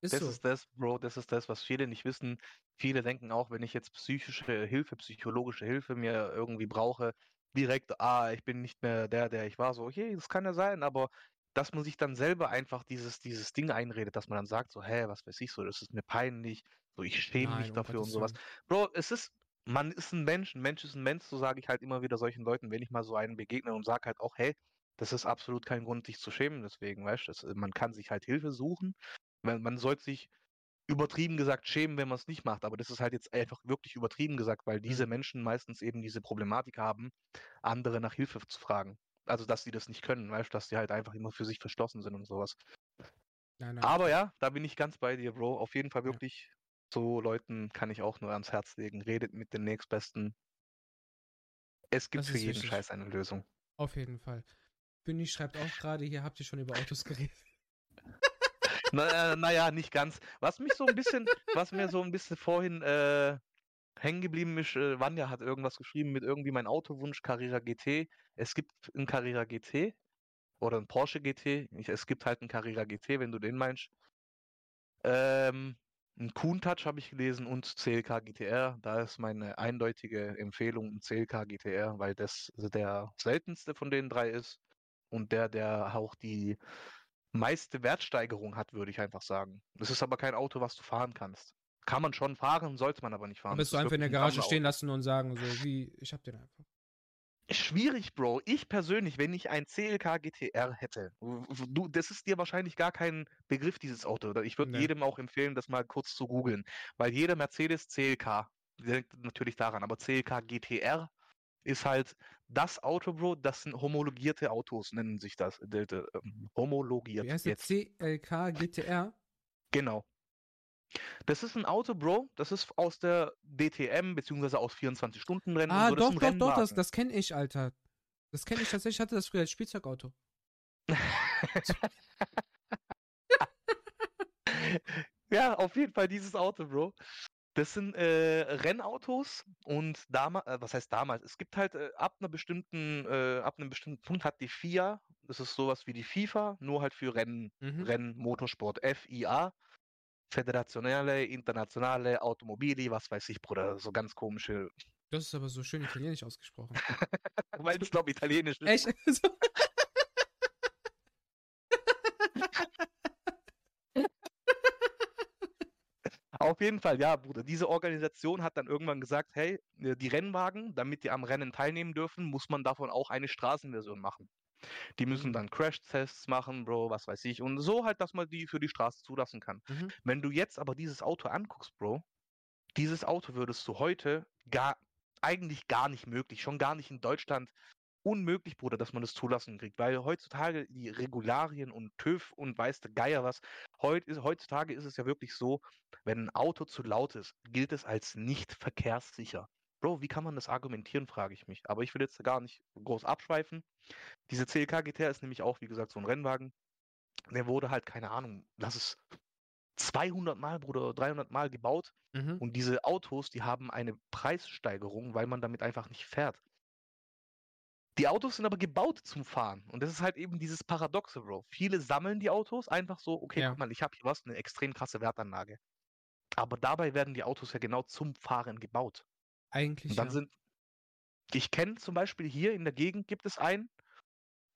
ist Das so. ist das, Bro, das ist das, was viele nicht wissen. Viele denken auch, wenn ich jetzt psychische Hilfe, psychologische Hilfe mir irgendwie brauche, direkt, ah, ich bin nicht mehr der, der ich war. So, okay, das kann ja sein, aber dass man sich dann selber einfach dieses, dieses Ding einredet, dass man dann sagt, so, hä, was weiß ich so, das ist mir peinlich, so, ich schäme mich dafür und sowas. Bro, es ist, man ist ein Mensch, ein Mensch ist ein Mensch, so sage ich halt immer wieder solchen Leuten, wenn ich mal so einen begegne und sage halt auch, hey, das ist absolut kein Grund, dich zu schämen, deswegen, weißt du, das- man kann sich halt Hilfe suchen. Man, man sollte sich übertrieben gesagt schämen, wenn man es nicht macht, aber das ist halt jetzt einfach wirklich übertrieben gesagt, weil diese Menschen meistens eben diese Problematik haben, andere nach Hilfe zu fragen. Also, dass sie das nicht können, weißt du, dass die halt einfach immer für sich verschlossen sind und sowas. Nein, nein. Aber ja, da bin ich ganz bei dir, Bro. Auf jeden Fall Ja. wirklich, so Leuten kann ich auch nur ans Herz legen. Redet mit den Nächstbesten. Es gibt für jeden wichtig. Scheiß eine Lösung. Auf jeden Fall. Bünni schreibt auch gerade, hier habt ihr schon über Autos geredet. Na, äh, naja, nicht ganz. Was mich so ein bisschen, was mir so ein bisschen vorhin äh, hängen geblieben ist, äh, Vanja hat irgendwas geschrieben mit irgendwie mein Autowunsch Carrera GT. Es gibt einen Carrera GT oder einen Porsche GT. Ich, es gibt halt einen Carrera GT, wenn du den meinst. Ähm, ein Countach habe ich gelesen und CLK GTR. Da ist meine eindeutige Empfehlung ein CLK GTR, weil das der seltenste von den drei ist und der, der auch die meiste Wertsteigerung hat, würde ich einfach sagen. Das ist aber kein Auto, was du fahren kannst. Kann man schon fahren, sollte man aber nicht fahren. Bist du einfach in der Garage stehen lassen und sagen so, wie, ich hab den einfach. Schwierig, Bro. Ich persönlich, wenn ich ein CLK GTR hätte, du, das ist dir wahrscheinlich gar kein Begriff, dieses Auto. Ich würde Nee. jedem auch empfehlen, das mal kurz zu googeln. Weil jeder Mercedes CLK denkt natürlich daran, aber CLK GTR ist halt das Auto, Bro, das sind homologierte Autos, nennen sich das. Äh, äh, ähm, homologiert Wie heißt jetzt. CLK GTR? Genau. Das ist ein Auto, Bro, das ist aus der DTM, beziehungsweise aus 24-Stunden-Rennen. und Ah, so. Doch, doch, doch, das, das kenne ich, Alter. Das kenne ich tatsächlich, ich hatte das früher als Spielzeugauto. ja, auf jeden Fall dieses Auto, Bro. Das sind äh, Rennautos und damals, äh, was heißt damals? Es gibt halt äh, ab einer bestimmten, äh, ab einem bestimmten Punkt hat die FIA, das ist sowas wie die FIFA, nur halt für Rennen, Mhm. Rennen, Motorsport, FIA, Federationale, Internationale, Automobili, was weiß ich, Bruder, so ganz komische, Das ist aber so schön italienisch ausgesprochen. weil es glaube italienisch ist. Echt? Auf jeden Fall, ja, Bruder. Diese Organisation hat dann irgendwann gesagt, hey, äh, die Rennwagen, damit die am Rennen teilnehmen dürfen, muss man davon auch eine Straßenversion machen. Die müssen Mhm. dann Crash-Tests machen, Bro, was weiß ich. Und so halt, dass man die für die Straße zulassen kann. Mhm. Wenn du jetzt aber dieses Auto anguckst, Bro, dieses Auto würdest du heute gar, eigentlich gar nicht möglich, schon gar nicht in Deutschland unmöglich, Bruder, dass man das zulassen kriegt, weil heutzutage die Regularien und TÜV und weiß der Geier was, heut ist, heutzutage ist es ja wirklich so, wenn ein Auto zu laut ist, gilt es als nicht verkehrssicher. Bro, wie kann man das argumentieren, frage ich mich. Aber ich will jetzt gar nicht groß abschweifen. Diese CLK GTR ist nämlich auch, wie gesagt, so ein Rennwagen. Der wurde halt, keine Ahnung, lass es 200 Mal, Bruder, 300 Mal gebaut. Mhm. Und diese Autos, die haben eine Preissteigerung, weil man damit einfach nicht fährt. Die Autos sind aber gebaut zum Fahren. Und das ist halt eben dieses Paradoxe, Bro. Viele sammeln die Autos einfach so, okay, Ja. guck mal, ich habe hier was, eine extrem krasse Wertanlage. Aber dabei werden die Autos ja genau zum Fahren gebaut. Eigentlich Und dann ja. sind. Ich kenne zum Beispiel hier in der Gegend gibt es einen.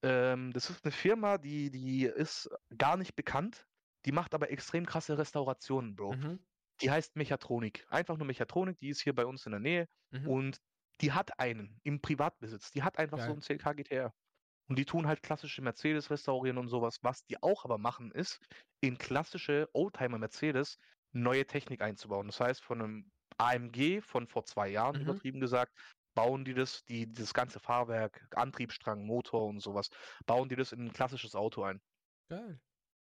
Ähm, das ist eine Firma, die, die ist gar nicht bekannt. Die macht aber extrem krasse Restaurationen, Bro. Mhm. Die heißt Mechatronik. Einfach nur Mechatronik, die ist hier bei uns in der Nähe. Mhm. Und die hat einen im Privatbesitz. Die hat einfach so Geil. einen CLK GTR. Und die tun halt klassische Mercedes restaurieren und sowas. Was die auch aber machen, ist, in klassische Oldtimer Mercedes neue Technik einzubauen. Das heißt, von einem AMG von vor zwei Jahren, Mhm. übertrieben gesagt, bauen die das, die, das ganze Fahrwerk, Antriebsstrang, Motor und sowas, bauen die das in ein klassisches Auto ein. Geil.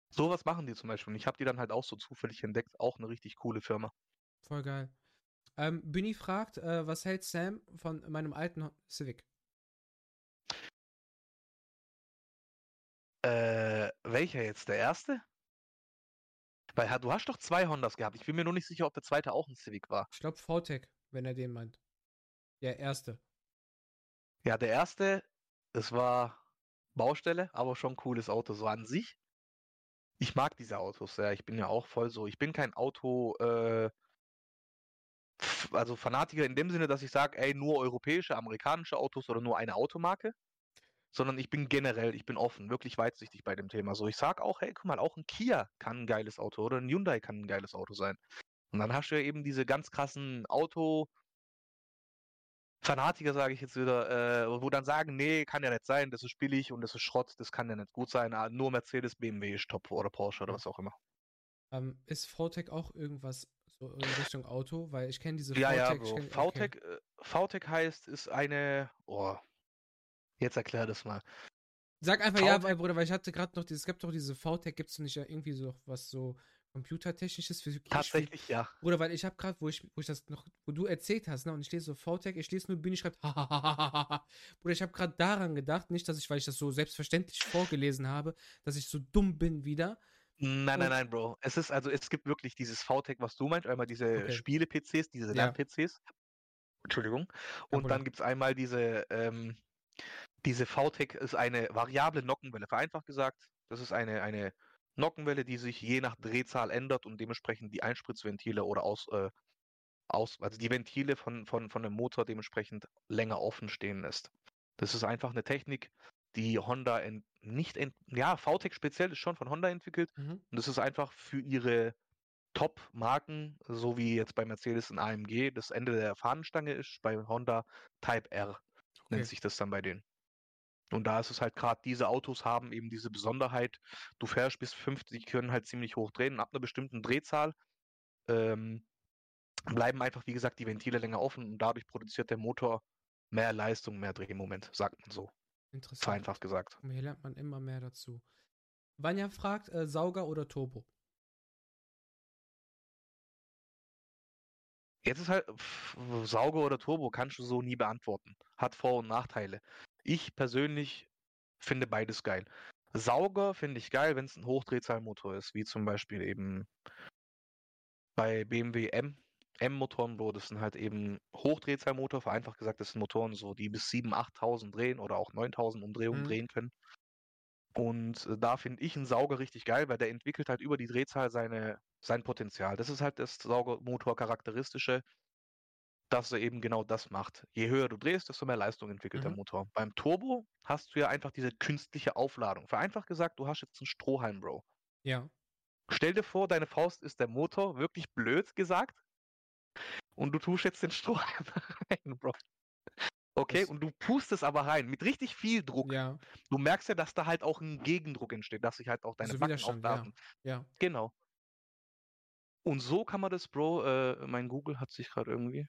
Sowas machen die zum Beispiel. Und ich habe die dann halt auch so zufällig entdeckt. Auch eine richtig coole Firma. Voll geil. Ähm, Büni fragt, äh, was hält Sam von meinem alten Civic? Äh, welcher jetzt? Der erste? Weil du hast doch zwei Hondas gehabt. Ich bin mir nur nicht sicher, ob der zweite auch ein Civic war. Ich glaube VTEC, wenn er den meint. Der erste. Ja, der erste, das war Baustelle, aber schon ein cooles Auto so an sich. Ich mag diese Autos sehr. Ich bin ja auch voll so. Ich bin kein Auto, äh, also Fanatiker in dem Sinne, dass ich sage, ey, nur europäische, amerikanische Autos oder nur eine Automarke. Sondern ich bin generell, ich bin offen, wirklich weitsichtig bei dem Thema. So, ich sag auch, hey, guck mal, auch ein Kia kann ein geiles Auto oder ein Hyundai kann ein geiles Auto sein. Und dann hast du ja eben diese ganz krassen Auto, Fanatiker, sage ich jetzt wieder, äh, wo dann sagen, nee, kann ja nicht sein, das ist billig und das ist Schrott, das kann ja nicht gut sein, ah, nur Mercedes, BMW ist top oder Porsche oder was auch immer. Ähm, ist VTEC auch irgendwas so in Richtung Auto? Weil ich kenne diese Ja, ja, VTEC. kenn- okay. VTEC, äh, VTEC heißt, ist eine, oh, jetzt erklär das mal. Sag einfach ja, VTEC weil, Bruder, weil ich hatte gerade noch, dieses, es gibt doch diese VTEC, gibt es nicht ja irgendwie so was so computertechnisches für für- Tatsächlich, ja. Bruder, weil ich habe gerade, wo ich, wo ich das noch, wo du erzählt hast, ne, und ich lese so VTech, ich lese nur Bühne, schreibt. Bruder, ich habe gerade daran gedacht, nicht, dass ich, weil ich das so selbstverständlich vorgelesen habe, dass ich so dumm bin wieder. Nein, nein, nein, Bro. Es ist, also es gibt wirklich dieses VTEC, was du meinst, einmal diese Okay. Spiele-PCs, diese Ja. Lern-PCs. Entschuldigung. Und Problem. dann gibt es einmal diese, ähm, diese VTEC ist eine variable Nockenwelle. Vereinfacht gesagt, das ist eine, eine Nockenwelle, die sich je nach Drehzahl ändert und dementsprechend die Einspritzventile oder aus, äh, aus also die Ventile von, von, von dem Motor dementsprechend länger offen stehen lässt. Das ist einfach eine Technik, die Honda nicht, ja, VTEC speziell ist schon von Honda entwickelt Mhm. und das ist einfach für ihre Top-Marken, so wie jetzt bei Mercedes ein AMG das Ende der Fahnenstange ist, bei Honda Type R Okay. nennt sich das dann bei denen. Und da ist es halt gerade, diese Autos haben eben diese Besonderheit, du fährst bis 50, die können halt ziemlich hoch drehen ab einer bestimmten Drehzahl ähm, bleiben einfach, wie gesagt, die Ventile länger offen und dadurch produziert der Motor mehr Leistung, mehr Drehmoment, sagt man so. Interessant. Vereinfacht gesagt. Hier lernt man immer mehr dazu. Vanya fragt, äh, Sauger oder Turbo? Jetzt ist halt pff, Sauger oder Turbo kannst du so nie beantworten. Hat Vor- und Nachteile. Ich persönlich finde beides geil. Sauger finde ich geil, wenn es ein Hochdrehzahlmotor ist, wie zum Beispiel eben bei BMW M. M-Motoren, Bro, das sind halt eben Hochdrehzahlmotor, vereinfacht gesagt, das sind Motoren so, die bis 7.000, 8.000 drehen oder auch 9.000 Umdrehungen Mhm. drehen können. Und äh, da finde ich einen Sauger richtig geil, weil der entwickelt halt über die Drehzahl seine, sein Potenzial. Das ist halt das Saugermotor-Charakteristische, dass er eben genau das macht. Je höher du drehst, desto mehr Leistung entwickelt der Mhm. Motor. Beim Turbo hast du ja einfach diese künstliche Aufladung. Vereinfacht gesagt, du hast jetzt einen Strohhalm, Bro. Ja. Stell dir vor, deine Faust ist der Motor, wirklich blöd gesagt. Und du tust jetzt den Strohhalm rein, Bro. Okay, Das- und du pustest aber rein mit richtig viel Druck. Ja, Du merkst ja, dass da halt auch ein Gegendruck entsteht, dass sich halt auch deine Also Backen Widerstand, ja. ja. Genau. Und so kann man das, Bro, äh, mein Google hat sich gerade irgendwie.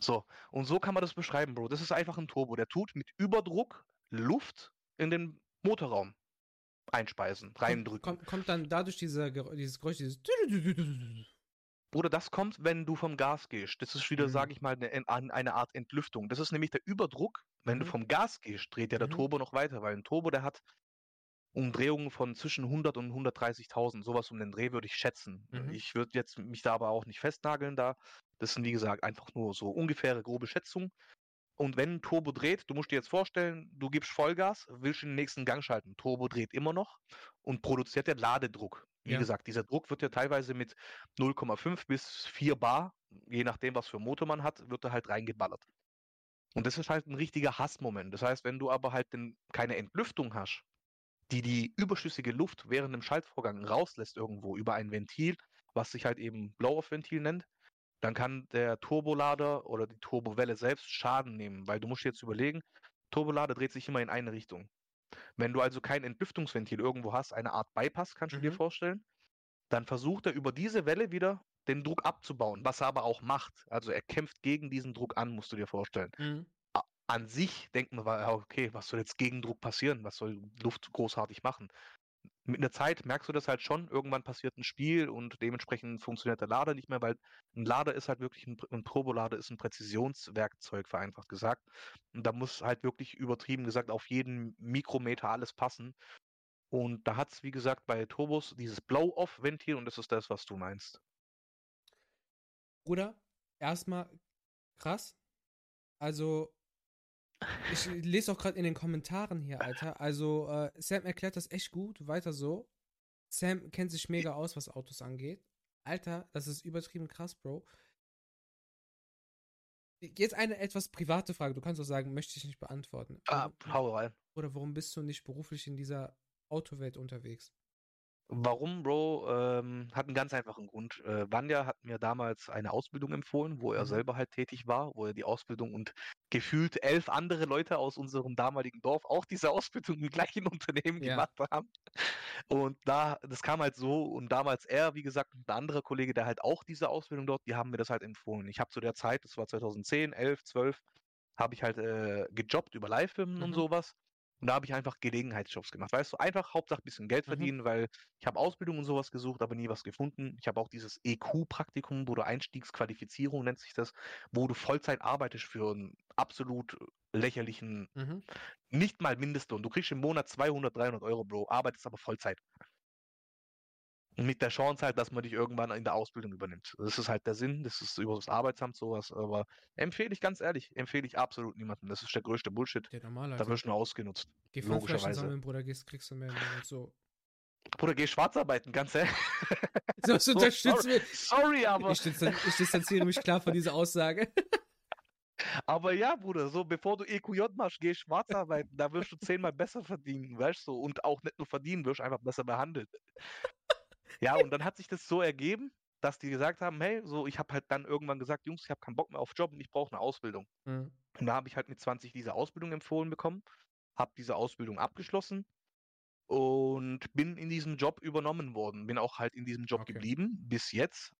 So, und so kann man das beschreiben, Bro. Das ist einfach ein Turbo. Der tut mit Überdruck Luft in den Motorraum einspeisen, reindrücken. Kommt, kommt dann dadurch dieser, dieses Geräusch, dieses. Bruder, das kommt, wenn du vom Gas gehst. Das ist wieder, Mhm. sage ich mal, eine, eine Art Entlüftung. Das ist nämlich der Überdruck. Wenn du Mhm. vom Gas gehst, dreht ja der Mhm. Turbo noch weiter, weil ein Turbo, der hat Umdrehungen von zwischen 100 und 130.000. Sowas um den Dreh würde ich schätzen. Mhm. Ich würde jetzt mich da aber auch nicht festnageln da. Das sind, wie gesagt, einfach nur so ungefähre grobe Schätzungen. Und wenn ein Turbo dreht, du musst dir jetzt vorstellen, du gibst Vollgas, willst den nächsten Gang schalten. Turbo dreht immer noch und produziert ja Ladedruck. Wie Ja. gesagt, dieser Druck wird ja teilweise mit 0,5 bis 4 Bar, je nachdem, was für Motor man hat, wird er halt reingeballert. Und das ist halt ein richtiger Hassmoment. Das heißt, wenn du aber halt den, keine Entlüftung hast, die die überschüssige Luft während dem Schaltvorgang rauslässt irgendwo über ein Ventil, was sich halt eben Blow-off-Ventil nennt, dann kann der Turbolader oder die Turbowelle selbst Schaden nehmen, weil du musst dir jetzt überlegen, Turbolader dreht sich immer in eine Richtung. Wenn du also kein Entlüftungsventil irgendwo hast, eine Art Bypass, kannst du dir Mhm. vorstellen, dann versucht er über diese Welle wieder den Druck abzubauen, was er aber auch macht. Also er kämpft gegen diesen Druck an, musst du dir vorstellen. Mhm. An sich denkt man, okay, was soll jetzt Gegendruck passieren? Was soll Luft großartig machen? Mit der Zeit merkst du das halt schon. Irgendwann passiert ein Spiel und dementsprechend funktioniert der Lader nicht mehr, weil ein Lader ist halt wirklich ein, ein Turbolader ist ein Präzisionswerkzeug, vereinfacht gesagt. Und da muss halt wirklich übertrieben gesagt auf jeden Mikrometer alles passen. Und da hat es, wie gesagt, bei Turbos dieses Blow-Off-Ventil und das ist das, was du meinst. Bruder, erstmal krass. Also, ich lese auch gerade in den Kommentaren hier, Alter. Also, äh, Sam erklärt das echt gut. Weiter so. Sam kennt sich mega aus, was Autos angeht. Alter, das ist übertrieben krass, Bro. Jetzt eine etwas private Frage. Du kannst auch sagen, möchte ich nicht beantworten. Ah, hau rein. Oder warum bist du nicht beruflich in dieser Autowelt unterwegs? Warum, Bro? Ähm, hat einen ganz einfachen Grund. Äh, Vanya hat mir damals eine Ausbildung empfohlen, wo er Mhm. selber halt tätig war, wo er die Ausbildung und gefühlt elf andere Leute aus unserem damaligen Dorf auch diese Ausbildung im gleichen Unternehmen Ja. gemacht haben. Und da, das kam halt so und damals er, wie gesagt, und ein anderer Kollege, der halt auch diese Ausbildung dort, die haben mir das halt empfohlen. Ich habe zu der Zeit, das war 2010, 11, 12, habe ich halt äh, gejobbt über Live-Filmen und Mhm. sowas. Und da habe ich einfach Gelegenheitsjobs gemacht. Weißt du, einfach Hauptsache ein bisschen Geld Mhm. verdienen, weil ich habe Ausbildung und sowas gesucht, aber nie was gefunden. Ich habe auch dieses EQ-Praktikum, wo du Einstiegsqualifizierung nennt sich das, wo du Vollzeit arbeitest für einen absolut lächerlichen, Mhm. nicht mal Mindestlohn. Du kriegst im Monat 200, 300 Euro, Bro, arbeitest aber Vollzeit. Mit der Chance halt, dass man dich irgendwann in der Ausbildung übernimmt. Das ist halt der Sinn, das ist über das Arbeitsamt sowas, aber empfehle ich ganz ehrlich, empfehle ich absolut niemandem. Das ist der größte Bullshit. Der normal, Da wirst du nur ausgenutzt. Geh logischerweise. sammeln, Bruder, gehst, kriegst du mehr. So. Bruder, geh schwarz arbeiten, ganz ehrlich. So, so unterstützt sorry, mich. sorry, aber, Ich, ich distanziere mich klar von dieser Aussage. aber ja, Bruder, so bevor du EQJ machst, geh schwarz arbeiten, da wirst du zehnmal besser verdienen, weißt du, und auch nicht nur verdienen, wirst einfach besser behandelt. Ja, und dann hat sich das so ergeben, dass die gesagt haben, hey, so, ich habe halt dann irgendwann gesagt, Jungs, ich habe keinen Bock mehr auf Job und ich brauche eine Ausbildung. Mhm. Und da habe ich halt mit 20 diese Ausbildung empfohlen bekommen, habe diese Ausbildung abgeschlossen und bin in diesem Job übernommen worden. Bin auch halt in diesem Job Okay. geblieben bis jetzt.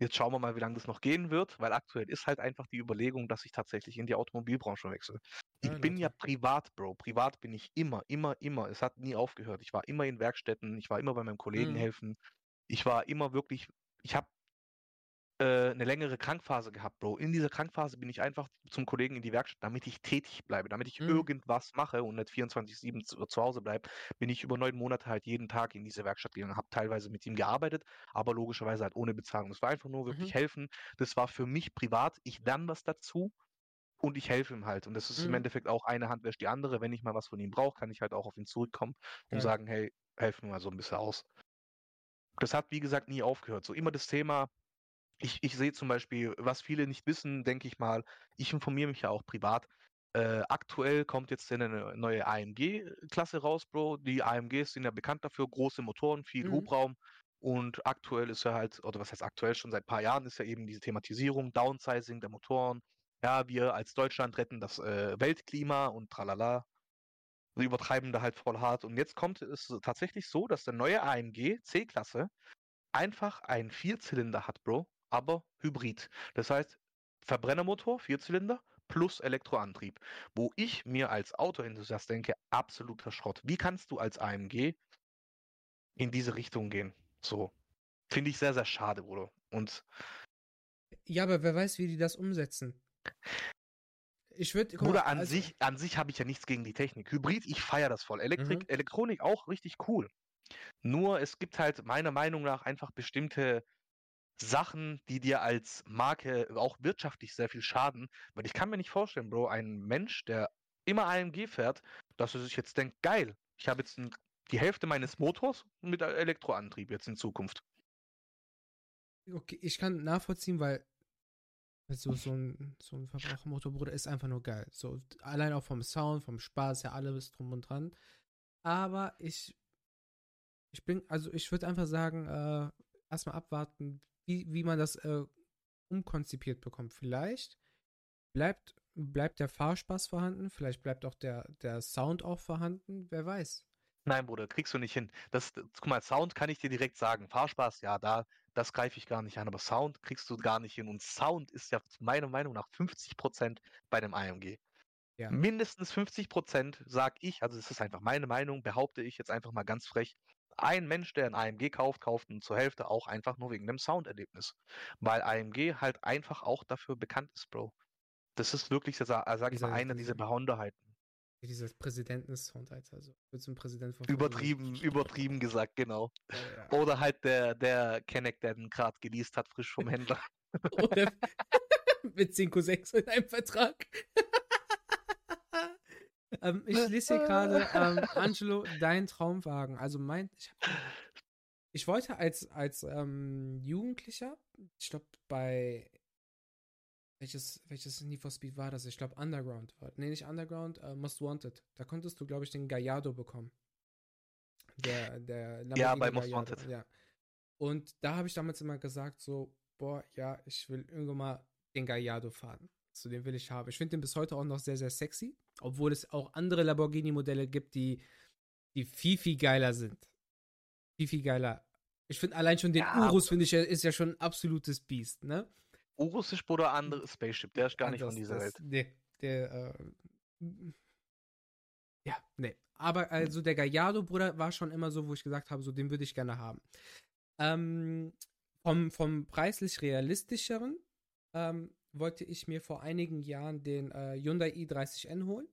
Jetzt schauen wir mal, wie lange das noch gehen wird, weil aktuell ist halt einfach die Überlegung, dass ich tatsächlich in die Automobilbranche wechsle. Ich Ja, bin ja privat, Bro. Privat bin ich immer, immer, immer. Es hat nie aufgehört. Ich war immer in Werkstätten, ich war immer bei meinem Kollegen Mhm. helfen. Ich war immer wirklich, ich habe äh, eine längere Krankphase gehabt, Bro. In dieser Krankphase bin ich einfach zum Kollegen in die Werkstatt, damit ich tätig bleibe, damit ich Mhm. irgendwas mache und nicht 24-7 zu, zu Hause bleibe, bin ich über neun Monate halt jeden Tag in diese Werkstatt gegangen, habe teilweise mit ihm gearbeitet, aber logischerweise halt ohne Bezahlung. Es war einfach nur wirklich Mhm. helfen. Das war für mich privat. Ich lerne was dazu und ich helfe ihm halt. Und das ist im Mhm. Endeffekt auch eine Hand wäscht die andere. Wenn ich mal was von ihm brauche, kann ich halt auch auf ihn zurückkommen und Geil. sagen, hey, helf mir mal so ein bisschen aus. Das hat, wie gesagt, nie aufgehört. So immer das Thema, ich, ich sehe zum Beispiel, was viele nicht wissen, denke ich mal, ich informiere mich ja auch privat. Äh, aktuell kommt jetzt eine neue AMG-Klasse raus, Bro. Die AMGs sind ja bekannt dafür, große Motoren, viel Mhm. Hubraum. Und aktuell ist ja halt, oder was heißt aktuell, schon seit ein paar Jahren ist ja eben diese Thematisierung, Downsizing der Motoren. Ja, wir als Deutschland retten das äh, Weltklima und tralala. Wir übertreiben da halt voll hart. Und jetzt kommt es tatsächlich so, dass der neue AMG C-Klasse einfach einen Vierzylinder hat, Bro, aber Hybrid. Das heißt, Verbrennermotor, Vierzylinder plus Elektroantrieb. Wo ich mir als Autoenthusiast denke, absoluter Schrott. Wie kannst du als AMG in diese Richtung gehen? So. Finde ich sehr, sehr schade, Bruder. Und Ja, aber wer weiß, wie die das umsetzen. Ich würde. Bruder, an sich, an sich habe ich ja nichts gegen die Technik. Hybrid, ich feiere das voll. Elektrik, Mhm. Elektronik auch richtig cool. Nur es gibt halt meiner Meinung nach einfach bestimmte Sachen, die dir als Marke auch wirtschaftlich sehr viel schaden. Weil ich kann mir nicht vorstellen, Bro, ein Mensch, der immer AMG fährt, dass er sich jetzt denkt, geil, ich habe jetzt ein, die Hälfte meines Motors mit Elektroantrieb jetzt in Zukunft. Okay, ich kann nachvollziehen, weil so, so ein, so ein Verbrauchermotor, Bruder, ist einfach nur geil. So, allein auch vom Sound, vom Spaß, ja, alles drum und dran. Aber ich, ich bin, also ich würde einfach sagen, äh, erstmal abwarten, wie, wie man das äh, umkonzipiert bekommt. Vielleicht bleibt, bleibt der Fahrspaß vorhanden, vielleicht bleibt auch der, der Sound auch vorhanden, wer weiß. Nein, Bruder, kriegst du nicht hin. Das, guck mal, Sound kann ich dir direkt sagen. Fahrspaß, ja, da, das greife ich gar nicht an, aber Sound kriegst du gar nicht hin. Und Sound ist ja meiner Meinung nach 50% bei dem AMG. Ja. Mindestens 50% sag ich, also das ist einfach meine Meinung, behaupte ich jetzt einfach mal ganz frech. Ein Mensch, der ein AMG kauft, kauft ihn zur Hälfte auch einfach nur wegen dem Sounderlebnis. Weil AMG halt einfach auch dafür bekannt ist, Bro. Das ist wirklich, sag, sag ich Dieser- mal, einer dieser Besonderheiten. Dieses Präsidenten-Sound, Alter. Also, wird zum Präsident von Übertrieben, übertrieben gesagt, genau. Ja, ja. Oder halt der, der Kenneck, der den gerade geleast hat, frisch vom Händler. Oder mit 5-6 in einem Vertrag. Ähm, ich lese hier gerade, ähm, Angelo, dein Traumwagen. Also mein, ich, hab, ich wollte als, als ähm, Jugendlicher, ich glaube bei, welches, welches Need for Speed war das? Ich glaube Underground. Nee, nicht Underground, äh, Most Wanted. Da konntest du, glaube ich, den Gallardo bekommen. Der, der Ja, bei Most Gallardo, Wanted. Ja. Und da habe ich damals immer gesagt, so, boah, ja, ich will irgendwann mal den Gallardo fahren. So, den will ich haben. Ich finde den bis heute auch noch sehr, sehr sexy. Obwohl es auch andere Lamborghini-Modelle gibt, die, die viel, viel geiler sind. Viel, viel geiler. Ich finde allein schon den Ja, Urus, finde ich, ist ja schon ein absolutes Biest, ne? Urus ist Bruder andere Spaceship, der ist gar nicht Ja, von das- dieser das, Welt. Nee, der, äh, ja, nee. Aber also der Gallardo, Bruder, war schon immer so, wo ich gesagt habe, so den würde ich gerne haben. Ähm, vom, vom preislich realistischeren ähm, wollte ich mir vor einigen Jahren den äh, Hyundai i30N holen.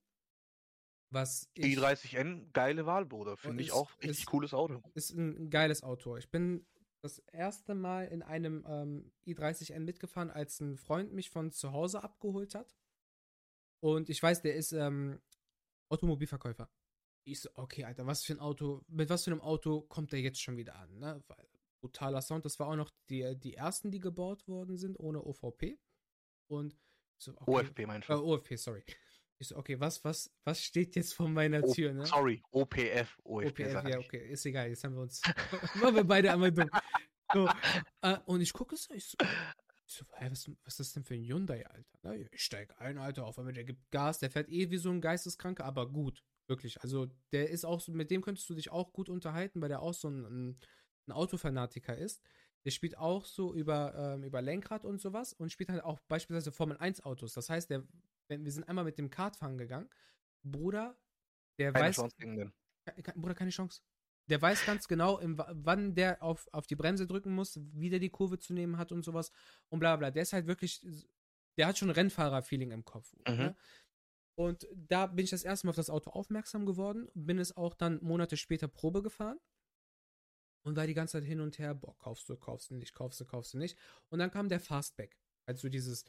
Was ich, i30N, geile Wahl, Bruder. Finde ich auch richtig ist- cooles Auto. ist ein geiles Auto. Ich bin das erste Mal in einem ähm, i30N mitgefahren, als ein Freund mich von zu Hause abgeholt hat. Und ich weiß, der ist ähm, Automobilverkäufer. Ich so, okay, Alter, was für ein Auto, mit was für einem Auto kommt der jetzt schon wieder an, ne? Weil, brutaler Sound, das war auch noch die, die ersten, die gebaut worden sind, ohne OVP. Und so, okay, OFP meinst Äh? OFP, sorry. Ich so, okay, was, was, was steht jetzt vor meiner O- Tür, ne? Sorry, OPF, OFP, OPF, ja, okay, ist egal, jetzt haben wir uns. Waren wir beide einmal dumm. So, äh, und ich gucke so, ich so, ich so hä, was, was ist das denn für ein Hyundai, Alter? Na, ich steige ein, Alter, auf einmal, der gibt Gas, der fährt eh wie so ein Geisteskranker, aber gut, wirklich. Also, der ist auch so, mit dem könntest du dich auch gut unterhalten, weil der auch so ein, ein, ein Autofanatiker ist. Der spielt auch so über, ähm, über Lenkrad und sowas und spielt halt auch beispielsweise Formel 1 Autos. Das heißt, der, wenn, wir sind einmal mit dem Kartfahren gegangen. Bruder, der Keine weiß. Chance gegen den. Bruder, keine Chance. Der weiß ganz genau, im, wa- wann der auf, auf die Bremse drücken muss, wie der die Kurve zu nehmen hat und sowas und bla bla. Der ist halt wirklich, der hat schon Rennfahrer-Feeling im Kopf. Mhm. Ne? Und da bin ich das erste Mal auf das Auto aufmerksam geworden, bin es auch dann Monate später Probe gefahren und war die ganze Zeit hin und her, boah, kaufst du, kaufst du nicht, kaufst du, kaufst du nicht. Und dann kam der Fastback, also dieses,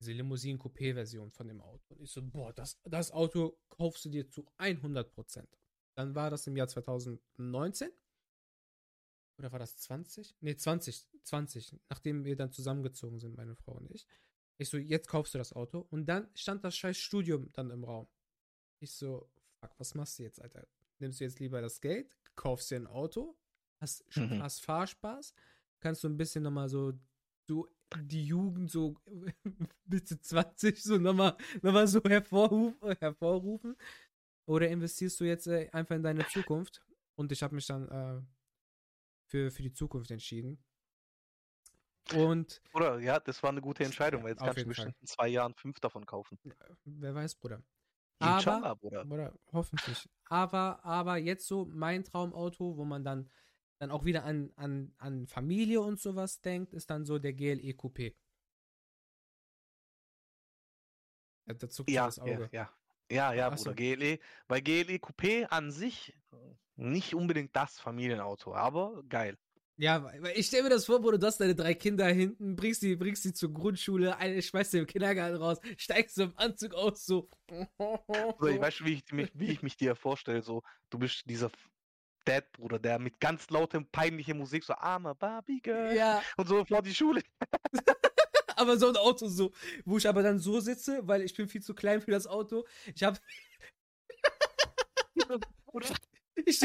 diese Limousinen-Coupé-Version von dem Auto. Und ich so, boah, das, das Auto kaufst du dir zu 100 Prozent. Dann war das im Jahr 2019. Oder war das 20? Nee, 20, 20, nachdem wir dann zusammengezogen sind, meine Frau und ich. Ich so, jetzt kaufst du das Auto. Und dann stand das scheiß Studium dann im Raum. Ich so, fuck, was machst du jetzt, Alter? Nimmst du jetzt lieber das Geld, kaufst dir ein Auto, hast, Mhm. hast Fahrspaß, kannst du ein bisschen nochmal so, so die Jugend so Mitte 20 so nochmal noch mal so hervorruf, hervorrufen. Oder investierst du jetzt äh, einfach in deine Zukunft? Und ich habe mich dann äh, für, für die Zukunft entschieden. Und Oder ja, das war eine gute Entscheidung, weil jetzt kannst du bestimmt in zwei Jahren fünf davon kaufen. wer weiß, Bruder. Aber, Bruder. oder hoffentlich. Aber, aber jetzt so mein Traumauto, wo man dann, dann auch wieder an, an, an Familie und sowas denkt, ist dann so der GLE Coupé. Ja, da zuckt Ja, das ja, Auge. ja. Ja, ja, Ach so. Bruder. GLE, bei GLE Coupé an sich äh, nicht unbedingt das Familienauto, aber geil. Ja, weil ich stelle mir das vor, Bruder, du hast deine drei Kinder hinten, bringst die, bringst die zur Grundschule, eine schmeißt sie im Kindergarten raus, steigst so im Anzug aus, so. So, ich weiß schon, wie ich, mich, wie ich mich dir vorstelle. So, du bist dieser F- Dad-Bruder, der mit ganz lautem, peinlicher Musik so armer Barbie Girl Ja, und so vor die Schule. aber so ein Auto so, wo ich aber dann so sitze, weil ich bin viel zu klein für das Auto. Ich habe ich,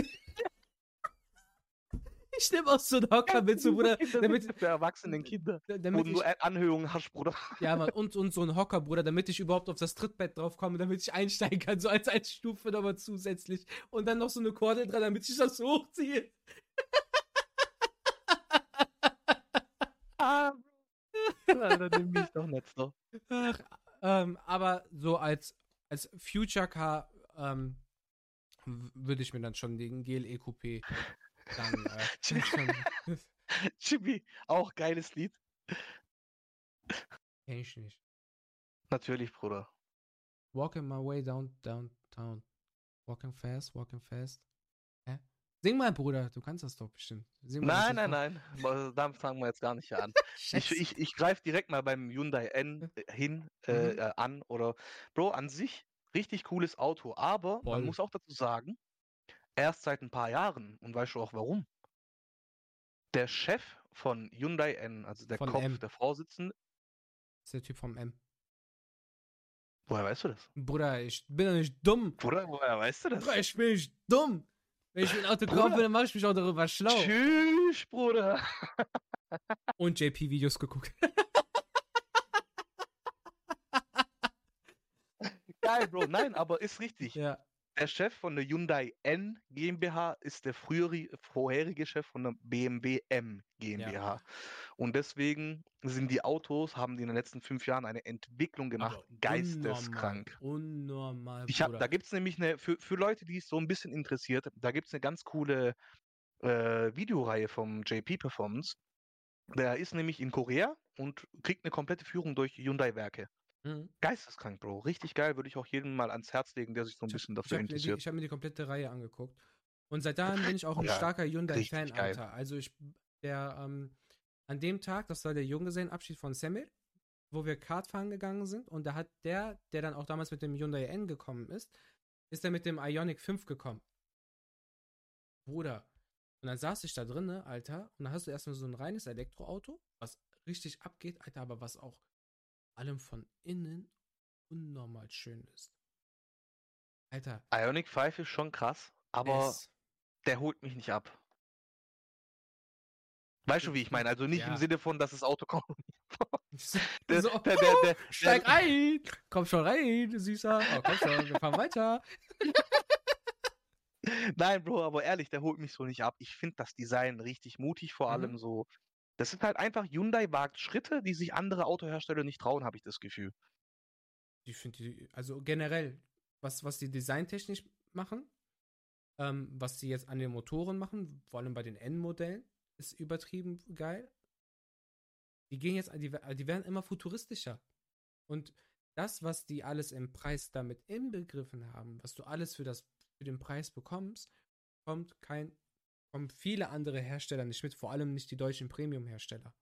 ich nehme auch so einen Hocker mit, so, Bruder, damit, für erwachsenen Kinder. Wo damit du ich, An- Anhöhungen hast, Bruder. ja, Mann, und, und so einen Hocker, Bruder, damit ich überhaupt auf das Trittbett drauf komme, damit ich einsteigen kann, so als, als Stufe nochmal zusätzlich. Und dann noch so eine Kordel dran, damit ich das so hochziehe. Ah, Alter, nimm mich doch nicht so. Ach, ähm, aber so als, als Future Car ähm, würde ich mir dann schon den GLE Coupé dann äh, Jimmy, auch geiles Lied. kenn ich nicht. Natürlich, Bruder. Walking my way down, downtown. Walking fast, walking fast. Hä? Sing mal, Bruder, du kannst das doch bestimmt. Nein, nein, nein. Mal- Damit fangen wir jetzt gar nicht an. Ich, ich, ich greife direkt mal beim Hyundai N äh, hin äh, Mhm. äh, an. Oder Bro, an sich richtig cooles Auto. Aber Voll. man muss auch dazu sagen, erst seit ein paar Jahren. Und weißt du auch warum? Der Chef von Hyundai N, also der Von Kopf, M. der Vorsitzende, ist der Typ vom M. woher weißt du das? Bruder, ich bin doch nicht dumm. Bruder, woher weißt du das? Bruder, ich bin nicht dumm. Wenn ich ein Auto kaufe, dann mache ich mich auch darüber schlau. Tschüss, Bruder. Und JP-Videos geguckt. Geil, Bro. Nein, aber ist richtig. ja. Der Chef von der Hyundai N GmbH ist der frühere, vorherige Chef von der BMW M GmbH. Und deswegen sind die Autos, haben die in den letzten fünf Jahren eine Entwicklung gemacht, Aber geisteskrank. Unnormal, unnormal Ich hab, da gibt es nämlich eine, für, für Leute, die es so ein bisschen interessiert, da gibt es eine ganz coole äh, Videoreihe vom JP Performance. Der ist nämlich in Korea und kriegt eine komplette Führung durch Hyundai-Werke. Mhm. Geisteskrank, Bro. Richtig geil, würde ich auch jedem mal ans Herz legen, der sich so ein Ich hab- bisschen ich dafür hab mir die, interessiert. ich habe mir die komplette Reihe angeguckt. Und seit dahin bin ich auch ein Ja, starker Hyundai-Fan. Alter. Also ich, der, ähm, an dem Tag, das war der Junggesellenabschied von Semir, wo wir Kart fahren gegangen sind. Und da hat der, der dann auch damals mit dem Hyundai N gekommen ist, ist er mit dem Ionic 5 gekommen. Bruder. Und dann saß ich da drinne, Alter, und dann hast du erstmal so ein reines Elektroauto, was richtig abgeht, Alter, aber was auch allem von innen unnormal schön ist. Alter, Ionic 5 ist schon krass, aber der holt mich nicht ab. Weißt du, wie ich meine? Also nicht im Ja. Sinne von, dass das Auto kommt. Der, so, der, der, der, steig ein! Komm schon rein, du Süßer. Oh, komm schon, wir fahren weiter. Nein, Bro, aber ehrlich, der holt mich so nicht ab. Ich finde das Design richtig mutig, vor Mhm. allem so. Das sind halt einfach, Hyundai wagt Schritte, die sich andere Autohersteller nicht trauen, habe ich das Gefühl. Ich finde also generell, was, was die designtechnisch machen, ähm, was die jetzt an den Motoren machen, vor allem bei den N-Modellen, ist übertrieben geil. Die gehen jetzt, die, die werden immer futuristischer. Und das, was die alles im Preis damit inbegriffen haben, was du alles für, das, für den Preis bekommst, kommt kein, kommen viele andere Hersteller nicht mit, vor allem nicht die deutschen Premium-Hersteller.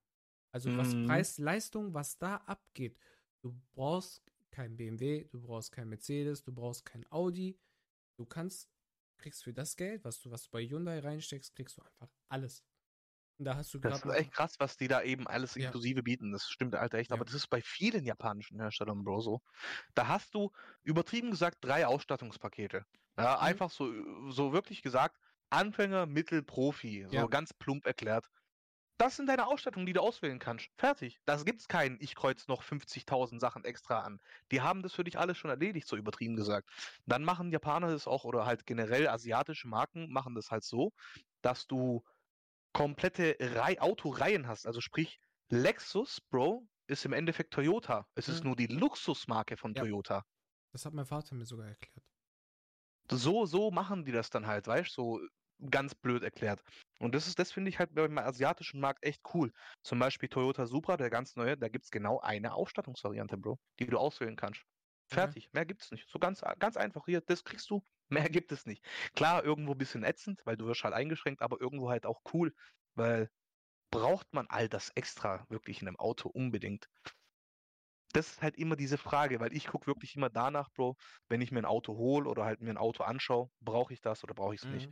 Also was Mhm. Preis-Leistung, was da abgeht, du brauchst kein BMW, du brauchst kein Mercedes, du brauchst kein Audi. Du kannst, kriegst für das Geld, was du, was du bei Hyundai reinsteckst, kriegst du einfach alles. Da hast du Das ist echt krass, was die da eben alles Ja. inklusive bieten. Das stimmt, Alter, echt. Ja. Aber das ist bei vielen japanischen Herstellern, Bro, so. Da hast du, übertrieben gesagt, drei Ausstattungspakete. Ja, Mhm. einfach so, so wirklich gesagt, Anfänger, Mittel, Profi. So Ja. ganz plump erklärt. Das sind deine Ausstattungen, die du auswählen kannst. Fertig. Das gibt's keinen, ich kreuz noch 50.000 Sachen extra an. Die haben das für dich alles schon erledigt, so übertrieben gesagt. Dann machen Japaner das auch, oder halt generell asiatische Marken machen das halt so, dass du komplette Rei Autoreihen hast. Also sprich, Lexus, Bro, ist im Endeffekt Toyota. Es ist nur die Luxusmarke von Ja. Toyota. Das hat mein Vater mir sogar erklärt. So, so machen die das dann halt, weißt du? So ganz blöd erklärt. Und das ist, das finde ich halt beim asiatischen Markt echt cool. Zum Beispiel Toyota Supra, der ganz neue, da gibt es genau eine Ausstattungsvariante, Bro, die du auswählen kannst. Okay. Fertig, mehr gibt's nicht. So ganz, ganz einfach hier, das kriegst du, mehr gibt es nicht. Klar, irgendwo ein bisschen ätzend, weil du wirst halt eingeschränkt, aber irgendwo halt auch cool, weil braucht man all das extra wirklich in einem Auto unbedingt? Das ist halt immer diese Frage, weil ich gucke wirklich immer danach, Bro, wenn ich mir ein Auto hole oder halt mir ein Auto anschaue, brauche ich das oder brauche ich es nicht?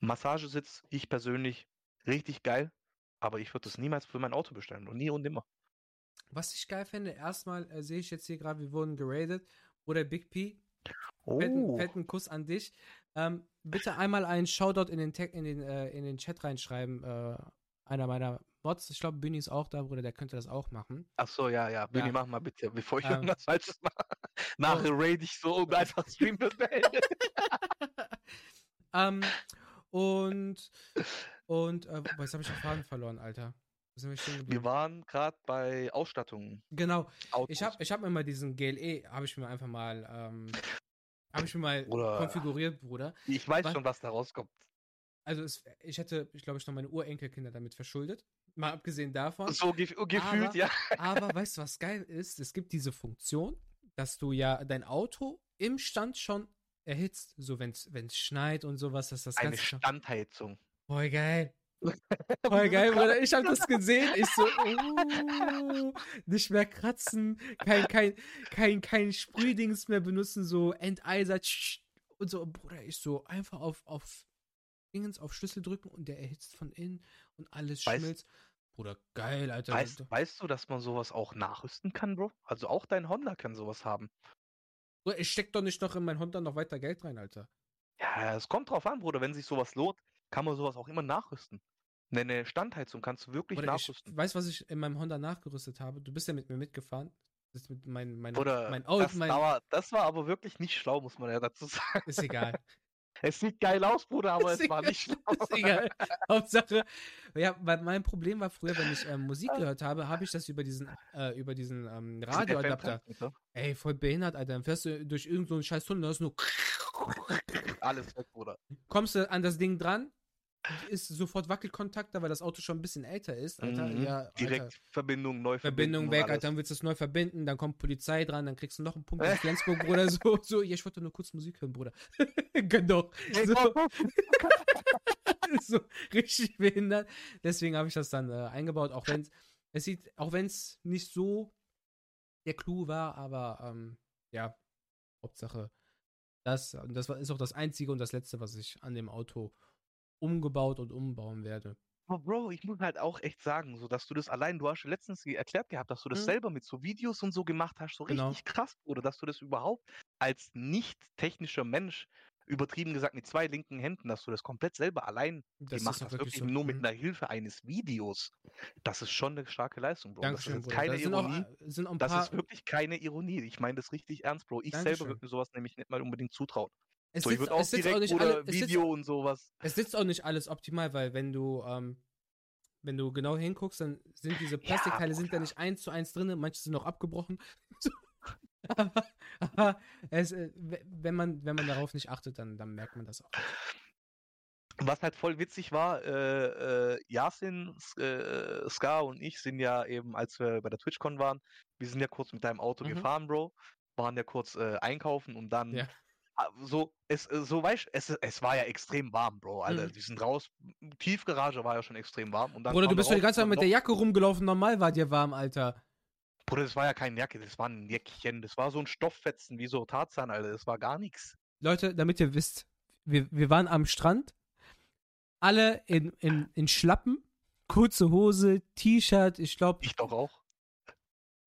Massagesitz, ich persönlich, richtig geil, aber ich würde das niemals für mein Auto bestellen und nie und nimmer. Was ich geil finde, erstmal äh, sehe ich jetzt hier gerade, wir wurden geradet. Oder Big P, Oh, fetten, fetten Kuss an dich. Ähm, bitte einmal einen Shoutout in den, Tag, in den, äh, in den Chat reinschreiben. Äh, einer meiner Mods, ich glaube, Büni ist auch da, Bruder, der könnte das auch machen. ach so, ja, ja, Billy, Ja. mach mal bitte, bevor ich Ähm. irgendwas Falsches mache. Nachher raid ich so und einfach Stream bestellen. ähm, und, und, äh, was habe ich den Faden verloren, Alter? Wir Wir waren gerade bei Ausstattungen. Genau, Autos. ich habe ich hab mir mal diesen GLE, habe ich mir einfach mal, ähm, habe ich mir mal Bruder. konfiguriert, Bruder. ich weiß was- schon, was da rauskommt. Also es, ich hätte, ich glaube, ich noch meine Urenkelkinder damit verschuldet. Mal abgesehen davon. So gef gefühlt, Aber- ja. Aber weißt du, was geil ist? Es gibt diese Funktion, dass du ja dein Auto im Stand schon erhitzt. So, wenn es schneit und sowas, dass das Eine. Standheizung. Voll geil. Voll geil, Bruder. Ich habe das gesehen. Ich so, uh, nicht mehr kratzen, kein, kein, kein, kein Sprühdings mehr benutzen, so Enteiser tsch, und so. Bruder, ich so einfach auf, auf Dingens, auf Schlüssel drücken und der erhitzt von innen und alles Weißt- schmilzt. Bruder, geil, Alter. Weißt, weißt du, dass man sowas auch nachrüsten kann, Bro? Also auch dein Honda kann sowas haben. Bruder, ich steck doch nicht noch in mein Honda noch weiter Geld rein, Alter. Ja, es kommt drauf an, Bruder. Wenn sich sowas lohnt, kann man sowas auch immer nachrüsten. Eine Standheizung kannst du wirklich Bruder, ich nachrüsten. weiß, was ich in meinem Honda nachgerüstet habe. Du bist ja mit mir mitgefahren. Das mit mein, mein, Oder mein Auto, das, mein, dauer, das war aber wirklich nicht schlau, muss man ja dazu sagen. ist egal. Es sieht geil aus, Bruder, aber es war nicht schlau. Ist egal. Hauptsache, ja, weil mein Problem war früher, wenn ich ähm, Musik gehört habe, habe ich das über diesen, äh, über diesen ähm, Radioadapter. Ey, voll behindert, Alter. Dann fährst du durch irgendeinen so scheiß Tunnel, da ist nur. Alles weg, Bruder. Kommst du an das Ding dran, ist sofort Wackelkontakt, da, weil das Auto schon ein bisschen älter ist, Alter. Mhm. Ja, Alter. Direkt Verbindung neu Verbindung weg, Alter, dann willst du es neu verbinden, dann kommt Polizei dran, dann kriegst du noch einen Punkt in Flensburg, Bruder, so, so, ja, ich wollte nur kurz Musik hören, Bruder. genau. So, so richtig behindert. Deswegen habe ich das dann äh, eingebaut, auch wenn es sieht, auch wenn es nicht so der Clou war, aber ähm, ja, Hauptsache das, und das ist auch das einzige und das letzte, was ich an dem Auto umgebaut und umbauen werde. Aber Bro, ich muss halt auch echt sagen, so dass du das allein, du hast letztens erklärt gehabt, dass du das Mhm. selber mit so Videos und so gemacht hast, so Genau. richtig krass, Bruder, dass du das überhaupt als nicht technischer Mensch, übertrieben gesagt mit zwei linken Händen, dass du das komplett selber allein Das gemacht hast, wirklich so. nur mit Mhm. einer Hilfe eines Videos. Das ist schon eine starke Leistung, Bro. Dankeschön, das ist keine da sind auch, Ironie. auch Das ist wirklich keine Ironie. Ich meine das richtig ernst, Bro. Ich selber Dankeschön. würde mir sowas nämlich nicht mal unbedingt zutrauen. Es so, ich sitzt, würde auch direkt auch alle, es sitzt, Video und sowas. es sitzt auch nicht alles optimal, weil wenn du, ähm, wenn du genau hinguckst, dann sind diese Ja, Plastikteile sind da nicht eins zu eins drin, manche sind noch abgebrochen. aber aber es, äh, wenn, man, wenn man darauf nicht achtet, dann, dann merkt man das auch. Was halt voll witzig war, äh, äh, Yasin, S- äh, Ska und ich sind ja eben, als wir bei der TwitchCon waren, wir sind ja kurz mit deinem Auto Mhm. gefahren, Bro, waren ja kurz äh, einkaufen und dann Ja. Ah, so, es, äh, so weißt es, es war ja extrem warm, Bro. Alter, Mhm. wir sind raus, Tiefgarage war ja schon extrem warm. Und dann Bruder, du bist doch die ganze Zeit mit der Jacke rumgelaufen, normal war dir warm, Alter. Bruder, das war ja keine Jacke, das war ein Jäckchen, das war so ein Stofffetzen, wie so Tarzan, Alter, das war gar nichts. Leute, damit ihr wisst, wir, wir waren am Strand, alle in, in, in Schlappen, kurze Hose, T-Shirt, ich glaube. Ich doch auch.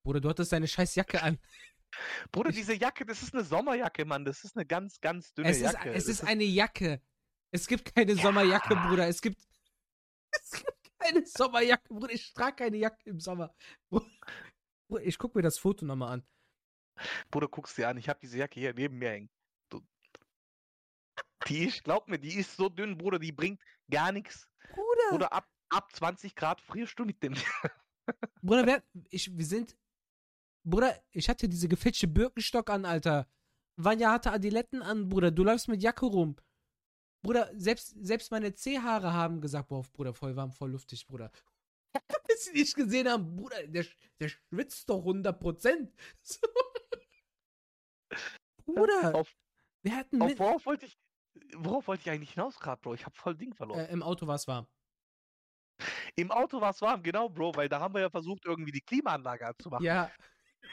Bruder, du hattest deine scheiß Jacke an. Bruder, diese Jacke, das ist eine Sommerjacke, Mann. Das ist eine ganz, ganz dünne Es ist, Jacke. es ist eine Jacke. Es gibt keine Sommerjacke, Ja. Bruder. Es gibt, es gibt keine Sommerjacke, Bruder. Ich trage keine Jacke im Sommer. Bruder, ich guck mir das Foto nochmal an. Bruder, guck's dir an. Ich habe diese Jacke hier neben mir hängen. Du. Die ist, glaub mir, die ist so dünn, Bruder, die bringt gar nichts. Bruder, Oder ab, ab 20 Grad frierst du mit dem. Bruder, wer, ich, wir sind, Bruder, ich hatte diese gefälschte Birkenstock an, Alter. Vanya hatte Adiletten an, Bruder. Du läufst mit Jacke rum. Bruder, selbst, selbst meine C-Haare haben gesagt, boah, Bruder, voll warm, voll luftig, Bruder. Bis sie nicht gesehen haben, Bruder, der, der schwitzt doch 100 Prozent. So. Bruder, Auf, wir hatten auf worauf wollte ich, worauf wollte ich eigentlich hinaus gerade, Bro? Ich habe voll Ding verloren. äh, im Auto war es warm. Im Auto war es warm, genau, Bro, weil da haben wir ja versucht, irgendwie die Klimaanlage anzumachen. Ja,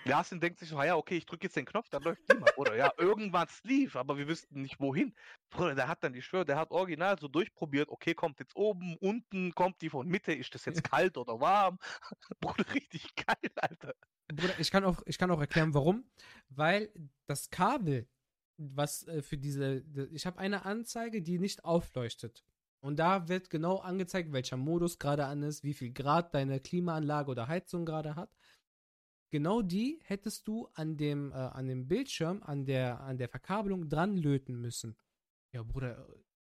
Yasin denkt sich so, "Ah ja, okay, ich drücke jetzt den Knopf, dann läuft Klima. Oder ja, irgendwas lief, aber wir wüssten nicht wohin. Bruder, der hat dann, ich schwöre, der hat original so durchprobiert, okay, kommt jetzt oben, unten, kommt die von Mitte, ist das jetzt kalt oder warm? Bruder, richtig geil, Alter. Bruder, ich kann auch, ich kann auch erklären, warum. Weil das Kabel, was äh, für diese, ich habe eine Anzeige, die nicht aufleuchtet. Und da wird genau angezeigt, welcher Modus gerade an ist, wie viel Grad deine Klimaanlage oder Heizung gerade hat. Genau die hättest du an dem, äh, an dem Bildschirm, an der, an der Verkabelung dran löten müssen. Ja, Bruder,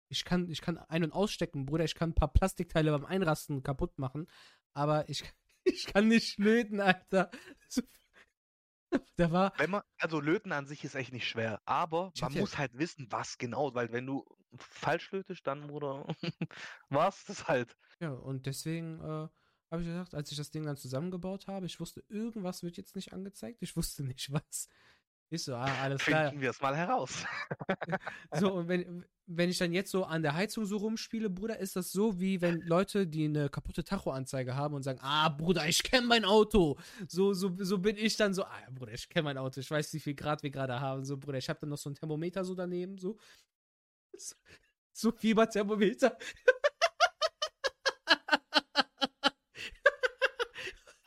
ich kann, ich kann ein- und ausstecken, Bruder, ich kann ein paar Plastikteile beim Einrasten kaputt machen, aber ich, ich kann nicht löten, Alter. Da war, Wenn man, also löten an sich ist echt nicht schwer, aber man hab ja- muss halt wissen, was genau, weil wenn du falsch lötest, dann, Bruder, war's das halt. ja, und deswegen äh, habe ich gesagt, als ich das Ding dann zusammengebaut habe, ich wusste, irgendwas wird jetzt nicht angezeigt. Ich wusste nicht was. Ich so, ah, alles klar. Finden wir es mal heraus. So, und wenn, wenn ich dann jetzt so an der Heizung so rumspiele, Bruder, ist das so, wie wenn Leute, die eine kaputte Tachoanzeige haben und sagen, ah, Bruder, ich kenne mein Auto. So, so, so bin ich dann so, ah, Bruder, ich kenne mein Auto. Ich weiß, wie viel Grad wir gerade haben. So, Bruder, ich habe dann noch so ein Thermometer so daneben, so. So, so Fieberthermometer.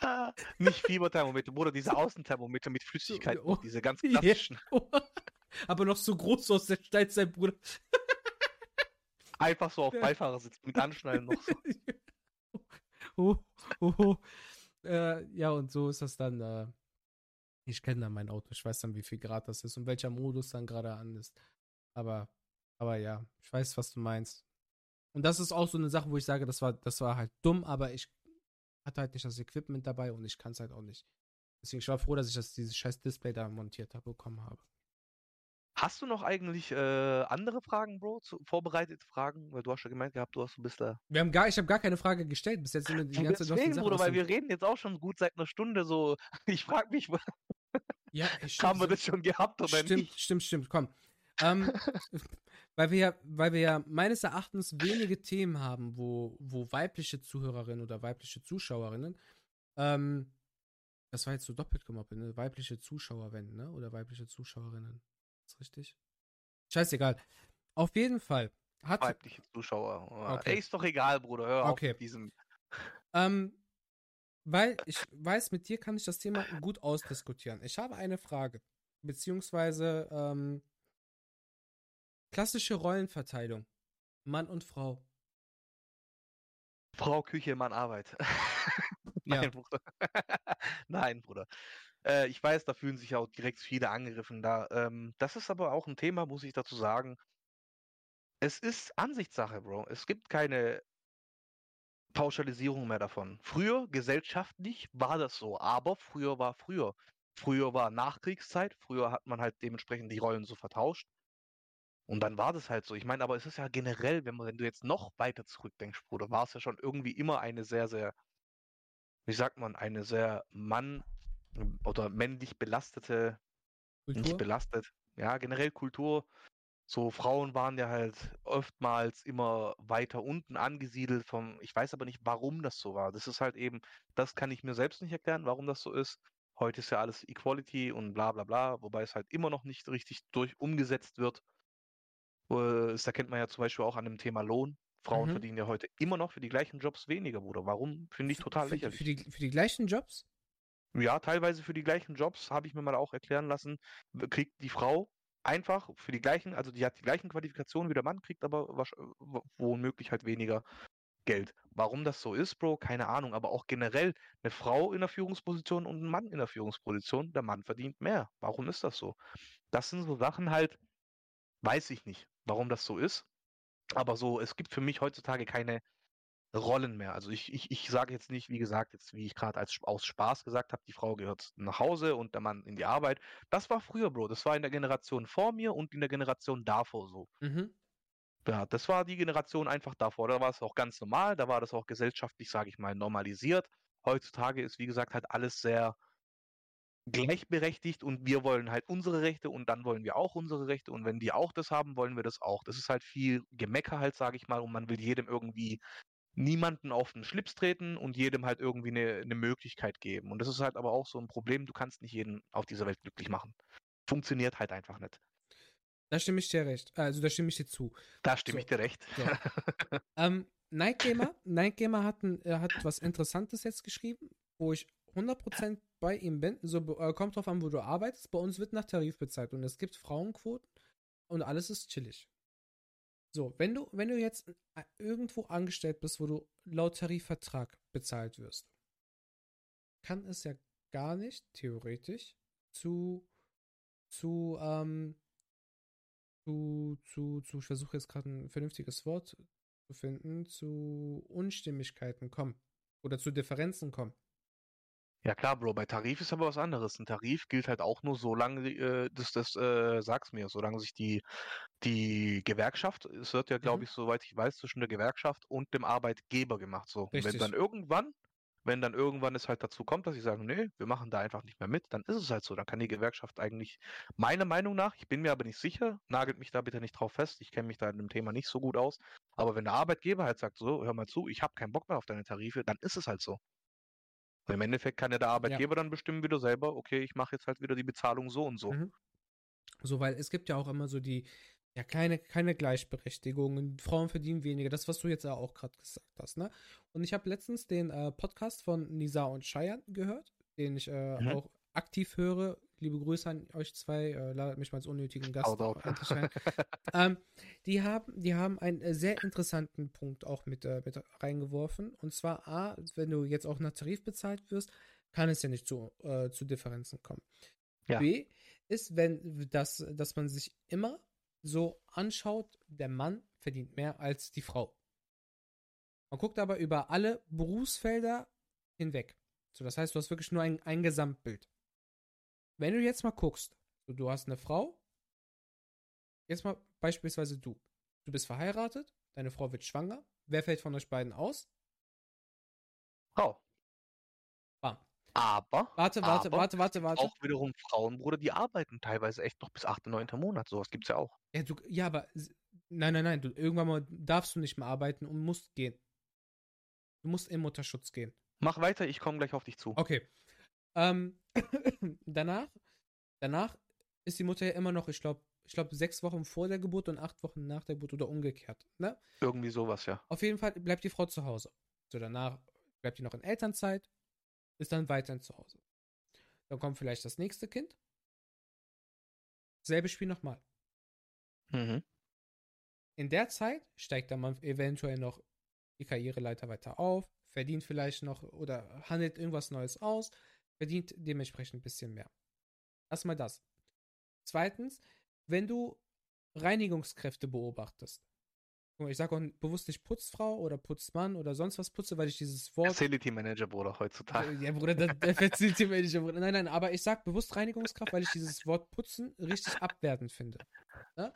Ah, Nicht Fieberthermometer, Bruder, diese Außenthermometer mit Flüssigkeit, oh. diese ganz Ja. klassischen. Aber noch so groß aus der Steinzeit, Bruder. Einfach so auf. Beifahrersitz mit Anschnallen noch so. oh, oh, oh. Äh, ja, und so ist das dann. Äh, ich kenne dann mein Auto. Ich weiß dann, wie viel Grad das ist und welcher Modus dann gerade an ist. Aber, aber ja, ich weiß, was du meinst. Und das ist auch so eine Sache, wo ich sage, das war, das war halt dumm, aber ich hatte halt nicht das Equipment dabei und ich kann es halt auch nicht. Deswegen ich war froh, dass ich das, dieses scheiß Display da montiert habe, bekommen habe. Hast du noch eigentlich äh, andere Fragen, Bro? Zu, vorbereitete Fragen? Weil du hast ja gemeint gehabt, du hast so ein bisschen. Wir haben gar, ich habe gar keine Frage gestellt. Bis jetzt sind wir die ganze Zeit Deswegen, Bruder, weil wir reden jetzt auch schon gut seit einer Stunde so. Ich frage mich, Ja, ich haben wir das schon gehabt oder stimmt, nicht? stimmt, stimmt, komm. Ähm, weil wir ja, weil wir ja meines Erachtens wenige Themen haben, wo, wo weibliche Zuhörerinnen oder weibliche Zuschauerinnen, ähm, das war jetzt so doppelt gemoppelt, ne? Weibliche Zuschauerinnen, ne? Oder weibliche Zuschauerinnen. Ist richtig? Scheißegal. Auf jeden Fall hat, Weibliche Zuschauer. Okay. Ey, ist doch egal, Bruder. Hör Okay. auf mit diesem. Ähm, weil ich weiß, mit dir kann ich das Thema gut ausdiskutieren. Ich habe eine Frage, beziehungsweise ähm, klassische Rollenverteilung. Mann und Frau. Frau Küche, Mann Arbeit. Ja. Nein, Bruder. Nein, Bruder. Äh, ich weiß, da fühlen sich auch direkt viele angegriffen da. Ähm, das ist aber auch ein Thema, muss ich dazu sagen. Es ist Ansichtssache, Bro. Es gibt keine Pauschalisierung mehr davon. Früher, gesellschaftlich, war das so, aber früher war früher. Früher war Nachkriegszeit, früher hat man halt dementsprechend die Rollen so vertauscht. Und dann war das halt so. Ich meine, aber es ist ja generell, wenn, man, wenn du jetzt noch weiter zurückdenkst, Bruder, war es ja schon irgendwie immer eine sehr, sehr, wie sagt man, eine sehr Mann- oder männlich belastete, nicht Kultur? belastet, ja, generell Kultur. So Frauen waren ja halt oftmals immer weiter unten angesiedelt vom, ich weiß aber nicht, warum das so war. Das ist halt eben, das kann ich mir selbst nicht erklären, warum das so ist. Heute ist ja alles Equality und bla bla bla, wobei es halt immer noch nicht richtig durch umgesetzt wird. Äh, Das erkennt man ja zum Beispiel auch an dem Thema Lohn. Frauen Mhm. verdienen ja heute immer noch für die gleichen Jobs weniger, Bruder. Warum? Finde ich total für, lächerlich. Für die, für die gleichen Jobs? Ja, teilweise für die gleichen Jobs, habe ich mir mal auch erklären lassen, kriegt die Frau einfach für die gleichen, also die hat die gleichen Qualifikationen wie der Mann, kriegt aber w- womöglich halt weniger Geld. Warum das so ist, Bro, keine Ahnung. Aber auch generell eine Frau in der Führungsposition und ein Mann in der Führungsposition, der Mann verdient mehr. Warum ist das so? Das sind so Sachen halt, weiß ich nicht, warum das so ist. Aber so, es gibt für mich heutzutage keine Rollen mehr. Also ich, ich, ich sage jetzt nicht, wie gesagt, jetzt wie ich gerade als aus Spaß gesagt habe, die Frau gehört nach Hause und der Mann in die Arbeit. Das war früher, Bro. Das war in der Generation vor mir und in der Generation davor so. Mhm. Ja, das war die Generation einfach davor. Da war es auch ganz normal, da war das auch gesellschaftlich, sage ich mal, normalisiert. Heutzutage ist, wie gesagt, halt alles sehr gleichberechtigt und wir wollen halt unsere Rechte und dann wollen wir auch unsere Rechte und wenn die auch das haben, wollen wir das auch. Das ist halt viel Gemecker halt, sage ich mal, und man will jedem irgendwie niemanden auf den Schlips treten und jedem halt irgendwie eine, eine Möglichkeit geben. Und das ist halt aber auch so ein Problem, du kannst nicht jeden auf dieser Welt glücklich machen. Funktioniert halt einfach nicht. Da stimme ich dir recht. Also da stimme ich dir zu. Da stimme So. ich dir recht. So. ähm, Night Gamer, Night Gamer hat, ein, er hat was Interessantes jetzt geschrieben, wo ich 100% bei ihm bin. So, äh, kommt drauf an, wo du arbeitest. Bei uns wird nach Tarif bezahlt und es gibt Frauenquoten und alles ist chillig. So, wenn du, wenn du jetzt äh, irgendwo angestellt bist, wo du laut Tarifvertrag bezahlt wirst, kann es ja gar nicht, theoretisch, zu, zu, ähm, zu, zu, zu, ich versuche jetzt gerade ein vernünftiges Wort zu finden, zu Unstimmigkeiten kommen. Oder zu Differenzen kommen. Ja klar, Bro, bei Tarif ist aber was anderes. Ein Tarif gilt halt auch nur, solange, äh, das, das, äh, sag's mir, solange sich die, die Gewerkschaft, es wird ja, glaube Mhm. ich, soweit ich weiß, zwischen der Gewerkschaft und dem Arbeitgeber gemacht, so. Und wenn Richtig. dann irgendwann, wenn dann irgendwann es halt dazu kommt, dass sie sagen, nee, wir machen da einfach nicht mehr mit, dann ist es halt so. Dann kann die Gewerkschaft eigentlich, meiner Meinung nach, ich bin mir aber nicht sicher, nagelt mich da bitte nicht drauf fest, ich kenne mich da in dem Thema nicht so gut aus, aber wenn der Arbeitgeber halt sagt, so, hör mal zu, ich habe keinen Bock mehr auf deine Tarife, dann ist es halt so. Und Im Endeffekt kann ja der Arbeitgeber dann bestimmen wieder selber, okay, ich mache jetzt halt wieder die Bezahlung so und so. Mhm. So, weil es gibt ja auch immer so die, ja, keine, keine Gleichberechtigung. Frauen verdienen weniger. Das, was du jetzt ja auch gerade gesagt hast, ne? Und ich habe letztens den äh, Podcast von Nisa und Cheyenne gehört, den ich äh, Mhm. auch aktiv höre. Liebe Grüße an euch zwei. Äh, ladet mich mal als unnötigen Gast ein. ähm, die haben, die haben einen äh, sehr interessanten Punkt auch mit, äh, mit reingeworfen. Und zwar, A, wenn du jetzt auch nach Tarif bezahlt wirst, kann es ja nicht zu, äh, zu Differenzen kommen. Ja. B ist, wenn das, dass man sich immer so anschaut, der Mann verdient mehr als die Frau. Man guckt aber über alle Berufsfelder hinweg. So, das heißt, du hast wirklich nur ein, ein Gesamtbild. Wenn du jetzt mal guckst, du hast eine Frau, jetzt mal beispielsweise du. Du bist verheiratet, deine Frau wird schwanger. Wer fällt von euch beiden aus? Frau. Bam. Aber, Warte, warte, aber warte, warte, warte. auch wiederum Frauen, Bruder, die arbeiten teilweise echt noch bis 8., 9. Monat. Sowas gibt's ja auch. Ja, du, ja, aber nein, nein, nein. Du, irgendwann mal darfst du nicht mehr arbeiten und musst gehen. Du musst in Mutterschutz gehen. Mach weiter, ich komme gleich auf dich zu. Okay. Ähm, danach, danach ist die Mutter ja immer noch, ich glaube, ich glaube, sechs Wochen vor der Geburt und acht Wochen nach der Geburt oder umgekehrt. Ne? Irgendwie sowas, ja. Auf jeden Fall bleibt die Frau zu Hause. So, danach bleibt die noch in Elternzeit, ist dann weiterhin zu Hause. Dann kommt vielleicht das nächste Kind. Selbe Spiel nochmal. Mhm. In der Zeit steigt dann man eventuell noch die Karriereleiter weiter auf, verdient vielleicht noch oder handelt irgendwas Neues aus, verdient dementsprechend ein bisschen mehr. Erstmal das. Zweitens, wenn du Reinigungskräfte beobachtest. Ich sage auch bewusst nicht Putzfrau oder Putzmann oder sonst was putze, weil ich dieses Wort. Facility Manager, Bruder, heutzutage. Ja, Bruder, das, der Facility Manager, Bruder. Nein, nein, aber ich sag bewusst Reinigungskraft, weil ich dieses Wort putzen richtig abwertend finde. Ja?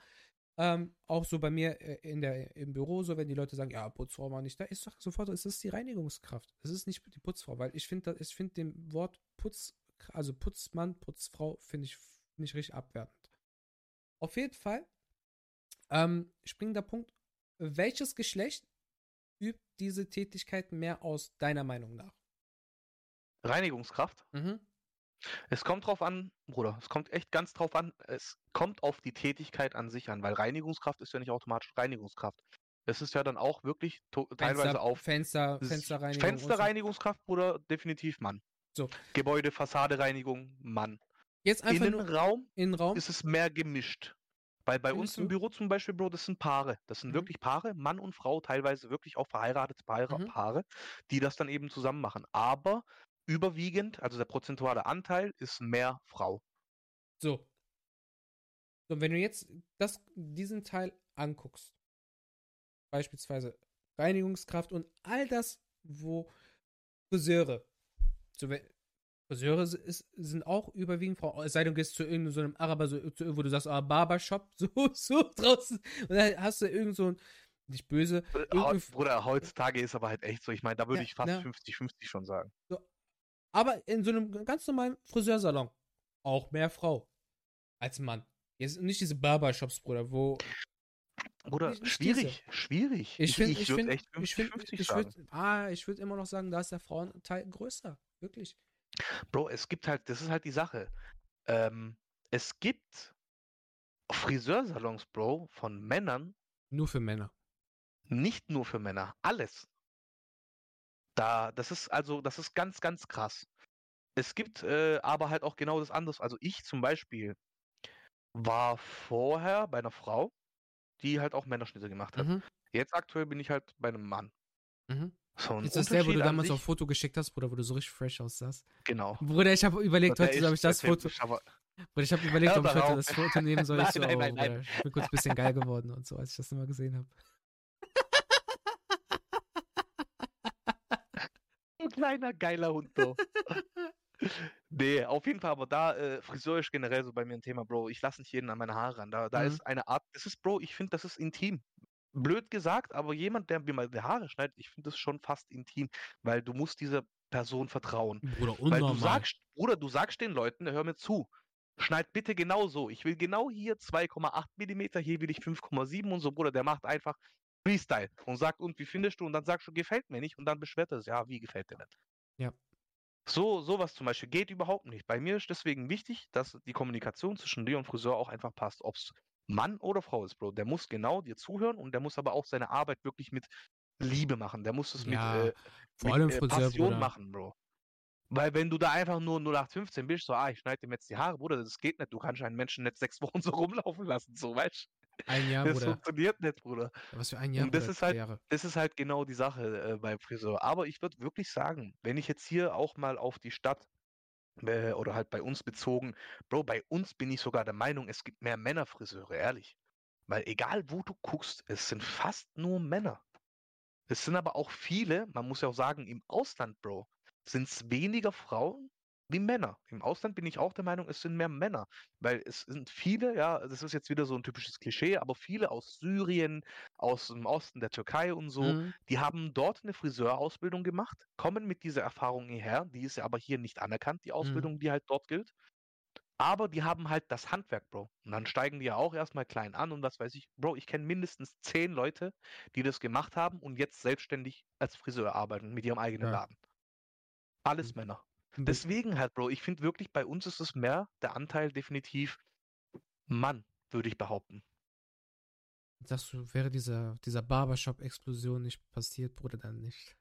Ähm, auch so bei mir äh, in der, im Büro, so wenn die Leute sagen, ja, Putzfrau war nicht da, ich sag sofort, es ist die Reinigungskraft. Es ist nicht die Putzfrau, weil ich finde, ich finde dem Wort Putz, also Putzmann, Putzfrau, finde ich nicht richtig abwertend. Auf jeden Fall, ähm, springender Punkt, welches Geschlecht übt diese Tätigkeit mehr aus, deiner Meinung nach? Reinigungskraft. Mhm. Es kommt drauf an, Bruder, es kommt echt ganz drauf an. Es kommt auf die Tätigkeit an sich an, weil Reinigungskraft ist ja nicht automatisch Reinigungskraft. Es ist ja dann auch wirklich teilweise Fenster, auf Fenster, Fensterreinigung. Fensterreinigungskraft, Bruder, definitiv Mann. So. Gebäude, Fassadereinigung, Mann. Jetzt einfach Innenraum Innenraum. ist es mehr gemischt. Weil bei uns Findest im du? Büro zum Beispiel, Bro, das sind Paare. Das sind Mhm. wirklich Paare, Mann und Frau, teilweise wirklich auch verheiratete Paare, Mhm. Paare, die das dann eben zusammen machen. Aber überwiegend, also der prozentuale Anteil, ist mehr Frau. So. So, wenn du jetzt das, diesen Teil anguckst, beispielsweise Reinigungskraft und all das, wo Friseure, so, wenn- Friseure ist, sind auch überwiegend Frauen, es sei denn, du gehst zu irgendeinem so einem Araber, so, zu, wo du sagst, ah, Barbershop, so, so draußen, und dann hast du irgend so ein, nicht böse, Bruder, heutzutage ist aber halt echt so. Ich meine, da würde Ja, ich fast na. 50-50 schon sagen. Aber in so einem ganz normalen Friseursalon auch mehr Frau als Mann. Jetzt nicht diese Barbershops, Bruder, wo Bruder, Nicht- nicht schwierig, schwierig. ich finde, ich finde, echt ich finde, 50-50 ich sagen. würde, ah, ich würde immer noch sagen, da ist der Frauenteil größer, wirklich. Bro, es gibt halt, das ist halt die Sache. Ähm, es gibt Friseursalons, Bro, von Männern, Nur für Männer. nicht nur für Männer, alles. Da, das ist also, das ist ganz, ganz krass. Es gibt äh, aber halt auch genau das andere. Also ich zum Beispiel war vorher bei einer Frau, die halt auch Männerschnitte gemacht hat. Mhm. Jetzt aktuell bin ich halt bei einem Mann. Mhm. So Ist das der, wo du damals auf Foto geschickt hast, Bruder, wo du so richtig fresh aussahst? Genau. Bruder, ich habe überlegt, heute ob ich das Foto, aber- Bruder, ich habe überlegt, ob ich heute das Foto nehmen soll. Ich Nein, so, nein, oh, nein. Bruder, ich bin kurz ein bisschen geil geworden und so, als ich das immer gesehen habe. Kleiner geiler Hund, Bro. nee, auf jeden Fall, aber da, äh, Friseur ist generell so bei mir ein Thema, Bro. Ich lasse nicht jeden an meine Haare ran. Da, da Mhm. ist eine Art, das ist, Bro, ich finde, das ist intim. Blöd gesagt, aber jemand, der mir mal die Haare schneidet, ich finde das schon fast intim, weil du musst dieser Person vertrauen. Bruder, Weil du unnormal. sagst, Bruder, du sagst den Leuten, hör mir zu, schneid bitte genau so. Ich will genau hier 2,8 Millimeter, hier will ich 5,7 und so, Bruder, der macht einfach Freestyle und sagt, und wie findest du? Und dann sagst du, gefällt mir nicht und dann beschwert er es, ja, wie gefällt dir denn? Ja. So, sowas zum Beispiel geht überhaupt nicht. Bei mir ist deswegen wichtig, dass die Kommunikation zwischen dir und Friseur auch einfach passt. Ob es Mann oder Frau ist, Bro. Der muss genau dir zuhören und der muss aber auch seine Arbeit wirklich mit Liebe machen. Der muss es Ja, mit, äh, Vor mit allem äh, Friseur, Passion Bruder. machen, Bro. Weil wenn du da einfach nur 0815 bist, so, ah, ich schneide ihm jetzt die Haare, Bruder, das geht nicht. Du kannst einen Menschen nicht sechs Wochen so rumlaufen lassen, so, weißt Ein Jahr? Das Bruder. funktioniert nicht, Bruder. Was für ein Jahr, Und das Bruder, ist halt- Jahre. Das ist halt genau die Sache äh, beim Friseur. Aber ich würde wirklich sagen, wenn ich jetzt hier auch mal auf die Stadt äh, oder halt bei uns bezogen, Bro, bei uns bin ich sogar der Meinung, es gibt mehr Männerfriseure, ehrlich. Weil egal wo du guckst, es sind fast nur Männer. Es sind aber auch viele, man muss ja auch sagen, im Ausland, Bro, sind es weniger Frauen wie Männer. Im Ausland bin ich auch der Meinung, es sind mehr Männer. Weil es sind viele, ja, das ist jetzt wieder so ein typisches Klischee, aber viele aus Syrien, aus dem Osten der Türkei und so, Mhm. die haben dort eine Friseurausbildung gemacht, kommen mit dieser Erfahrung hierher, die ist ja aber hier nicht anerkannt, die Ausbildung, die halt dort gilt. Aber die haben halt das Handwerk, Bro. Und dann steigen die ja auch erstmal klein an und was weiß ich. Bro, ich kenne mindestens zehn Leute, die das gemacht haben und jetzt selbstständig als Friseur arbeiten mit ihrem eigenen Ja. Laden. Alles Mhm. Männer. Das- Deswegen halt, Bro, ich finde wirklich, bei uns ist es mehr der Anteil definitiv Mann, würde ich behaupten. Sagst du, wäre dieser, dieser Barbershop-Explosion nicht passiert, Bruder, dann nicht.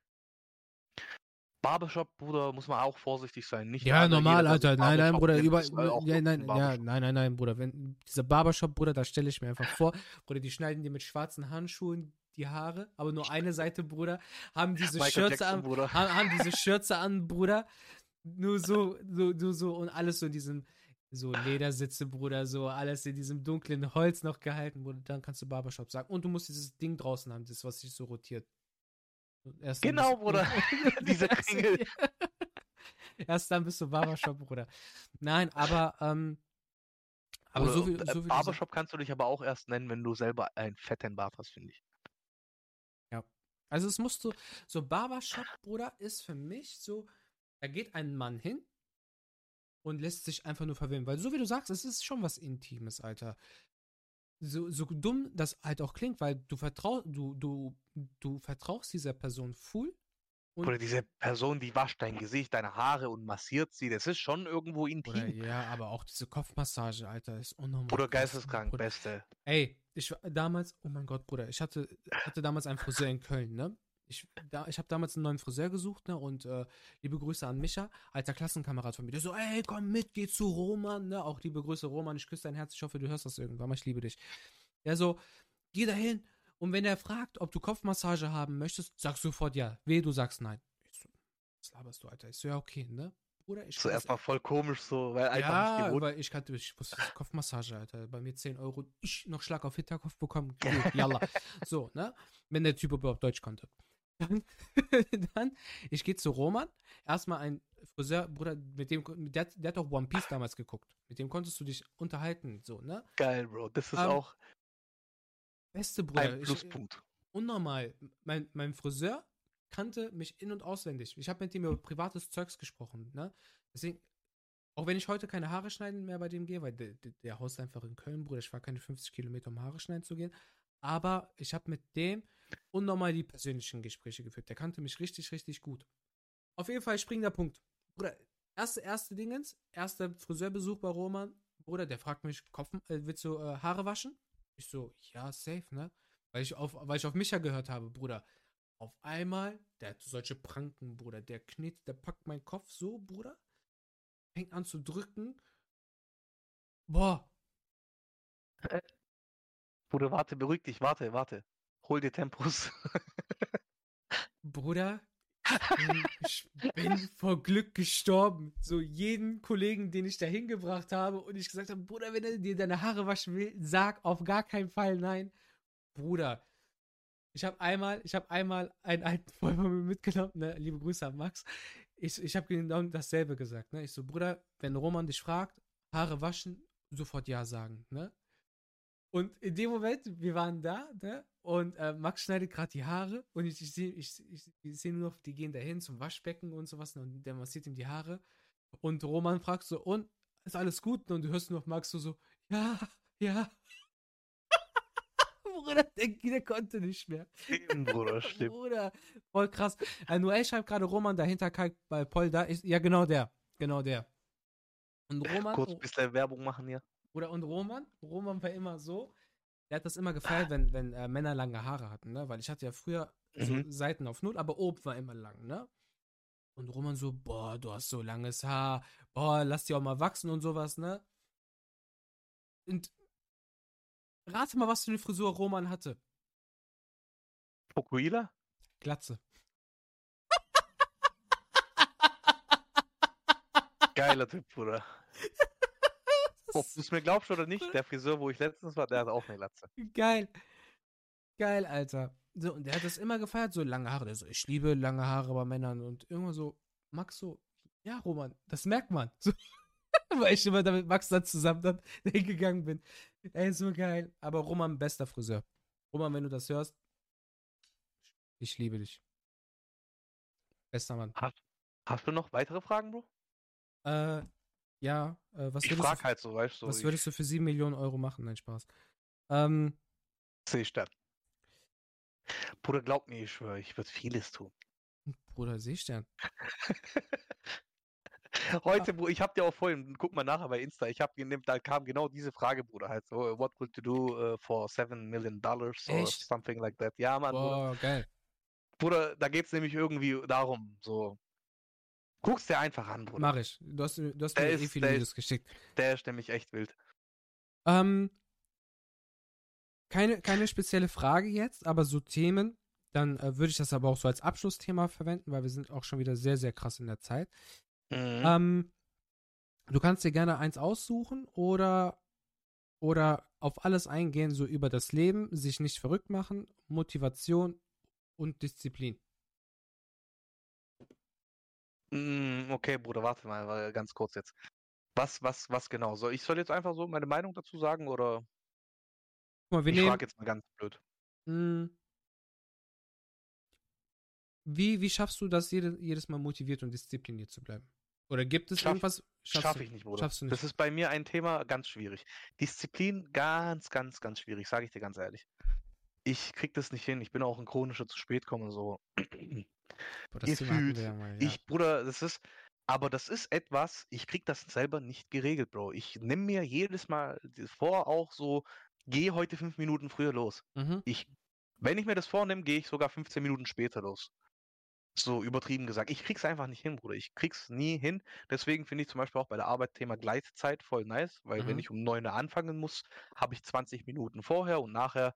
Barbershop, Bruder, muss man auch vorsichtig sein. Nicht Ja, normal, Alter. Nein, nein, Bruder. Über, ja, nein, ein ja, nein, nein, nein, Bruder. Wenn dieser Barbershop, Bruder, da stelle ich mir einfach vor, Bruder, die schneiden dir mit schwarzen Handschuhen die Haare, aber nur eine Seite, Bruder, haben diese Michael Schürze Jackson, an, Bruder. haben, haben diese Schürze an, Bruder. Nur so, so, so, so und alles so in diesem, so Ledersitze, Bruder, so alles in diesem dunklen Holz noch gehalten, Bruder. Dann kannst du Barbershop sagen. Und du musst dieses Ding draußen haben, das, was sich so rotiert. Erst Genau, Bruder. Diese Erst- Kringel. Erst dann bist du Barbershop, Bruder. Nein, aber, ähm, aber Oder, so wie, äh, so wie Barbershop kannst du dich aber auch erst nennen, wenn du selber einen fetten Bart hast, finde ich. Also es musst du, so Barbershop, Bruder, ist für mich so, da geht ein Mann hin und lässt sich einfach nur verwirren. Weil so wie du sagst, es ist schon was Intimes, Alter. So, so dumm das halt auch klingt, weil du vertraust, du, du, du vertraust dieser Person full Oder diese Person, die wascht dein Gesicht, deine Haare und massiert sie, das ist schon irgendwo Oder intim. ja, aber auch diese Kopfmassage, Alter, ist unnormal. Oder krass, geisteskrank, Bruder. beste. Ey, ich war damals, oh mein Gott, Bruder, ich hatte, hatte damals einen Friseur in Köln, ne? Ich, da, ich habe damals einen neuen Friseur gesucht, ne? Und äh, liebe Grüße an Micha, alter Klassenkamerad von mir. Der so, ey, komm mit, geh zu Roman, ne? Auch liebe Grüße, Roman, ich küsse dein Herz, ich hoffe, du hörst das irgendwann mal, ich liebe dich. Der so, geh dahin und wenn er fragt, ob du Kopfmassage haben möchtest, sag sofort ja. Weh, du sagst nein. Ich so, was laberst du, Alter? Ich so, ja, okay, ne? Bruder, ich So erstmal voll komisch, so, weil einfach ja, nicht gewohnt. weil ich kannte, ich wusste, Kopfmassage, Alter. Bei mir 10 Euro, ich noch Schlag auf Hinterkopf bekommen. Gut, Yalla. so, ne? Wenn der Typ überhaupt Deutsch konnte. Dann, dann ich gehe zu Roman. Erstmal ein Friseur, Bruder, mit dem, der, der hat auch One Piece damals geguckt. Mit dem konntest du dich unterhalten, so, ne? Geil, Bro. Das ist Ähm, auch Beste Bruder. ein ich- Pluspunkt. unnormal. Mein, mein Friseur kannte mich in- und auswendig. Ich habe mit ihm über privates Zeugs gesprochen. Ne? Deswegen, auch wenn ich heute keine Haare schneiden mehr bei dem gehe, weil der, der, der haust einfach in Köln, Bruder, ich war keine 50 Kilometer, um Haare schneiden zu gehen. Aber ich habe mit dem unnormal die persönlichen Gespräche geführt. Der kannte mich richtig, richtig gut. Auf jeden Fall springender Punkt. Bruder, erste, erste Dingens, erster Friseurbesuch bei Roman. Bruder, der fragt mich, Kopf, äh, willst du äh, Haare waschen? Ich so, ja, safe, ne? Weil ich auf, weil ich auf Micha gehört habe, Bruder. Auf einmal, der hat solche Pranken, Bruder. Der knetet, der packt meinen Kopf so, Bruder. Fängt an zu drücken. Boah. Bruder, warte, beruhig dich, warte, warte. Hol dir Tempos. Bruder, ich bin, vor Glück gestorben. So jeden Kollegen, den ich da hingebracht habe und ich gesagt habe, Bruder, wenn er dir deine Haare waschen will, sag auf gar keinen Fall nein. Bruder, ich habe einmal, ich habe einmal einen alten Freund von mir mitgenommen, ne? liebe Grüße an Max. Ich, ich habe genau dasselbe gesagt, ne? Ich so, Bruder, wenn Roman dich fragt, Haare waschen, sofort ja sagen, ne? Und in dem Moment, wir waren da, ne? Und äh, Max schneidet gerade die Haare und ich, ich sehe ich, ich, ich seh nur noch, die gehen dahin zum Waschbecken und sowas und der massiert ihm die Haare. Und Roman fragt so, und ist alles gut? Und du hörst nur auf Max so, so ja, ja. Bruder, der, der konnte nicht mehr. Stimmt, Bruder, stimmt. Bruder, voll krass. Äh, Noel schreibt gerade Roman dahinter, Kai bei Paul da. Ist, ja, genau der. Genau der. Und Roman, Kurz ein bisschen Werbung machen hier. oder und Roman, Roman war immer so, der hat das immer gefeiert, wenn, wenn äh, Männer lange Haare hatten, ne? Weil ich hatte ja früher so Mhm. Seiten auf Null, aber oben war immer lang, ne? Und Roman so, boah, du hast so langes Haar, boah, lass die auch mal wachsen und sowas, ne? Und rate mal, was für eine Frisur Roman hatte. Fokuila? Glatze. Geiler Typ, Bruder. Ob du es mir glaubst oder nicht, der Friseur, wo ich letztens war, der hat auch eine Glatze. Geil. Geil, Alter. So, und der hat das immer gefeiert, so lange Haare. Der so, ich liebe lange Haare bei Männern. Und irgendwann so, Max so, ja, Roman, das merkt man. So, weil ich immer damit Max dann zusammen dann hingegangen bin. Ey, so geil. Aber Roman, bester Friseur. Roman, wenn du das hörst, ich liebe dich. Bester Mann. Hast du noch weitere Fragen, Bro? Äh, ja, äh, was Ich würdest, frag du, halt so, weißt du, was würdest du für 7 Millionen Euro machen? Nein, Spaß. Ähm, sehe ich dann. Bruder, glaub mir, ich schwöre, ich würde vieles tun. Bruder Seestern. Heute, Bro, ich hab dir auch vorhin, guck mal nachher bei Insta, ich hab da kam genau diese Frage, Bruder, halt so, what would you do uh, for 7 million dollars or Echt? something like that. Ja, Mann, Bruder. Boah, geil. Bruder, da geht's nämlich irgendwie darum, so. Guck's dir einfach an, Bruder. Mach ich. Du hast, du hast mir eh ist- viele der Videos geschickt. Der ist nämlich echt wild. Ähm, keine, keine spezielle Frage jetzt, aber so Themen, dann äh, würde ich das aber auch so als Abschlussthema verwenden, weil wir sind auch schon wieder sehr, sehr krass in der Zeit. Mhm. Ähm, du kannst dir gerne eins aussuchen oder, oder auf alles eingehen, so über das Leben, sich nicht verrückt machen, Motivation und Disziplin. Mm, okay, Bruder, warte mal, ganz kurz jetzt. Was, was, was genau? Soll ich soll jetzt einfach so meine Meinung dazu sagen oder Guck mal, wir ich nehmen, frage jetzt mal ganz blöd. mh, wie, wie schaffst du das, jede, jedes Mal motiviert und diszipliniert zu bleiben? Oder gibt es Schaff- irgendwas? Schaffe ich nicht, Bruder. Schaffst du nicht. Das ist bei mir ein Thema ganz schwierig. Disziplin ganz, ganz, ganz schwierig, sage ich dir ganz ehrlich. Ich krieg das nicht hin. Ich bin auch ein chronischer zu spät kommen so. Boah, Gefühlt. ja mal, ja. Ich, Bruder, das ist, aber das ist etwas, ich krieg das selber nicht geregelt, Bro. Ich nehme mir jedes Mal vor, auch so, geh heute fünf Minuten früher los. Mhm. Ich, wenn ich mir das vornehme, gehe ich sogar 15 Minuten später los. So übertrieben gesagt. Ich krieg's einfach nicht hin, Bruder. Ich krieg's nie hin. Deswegen finde ich zum Beispiel auch bei der Arbeit Thema Gleitzeit voll nice, weil wenn Mhm. ich um 9 Uhr anfangen muss, habe ich 20 Minuten vorher und nachher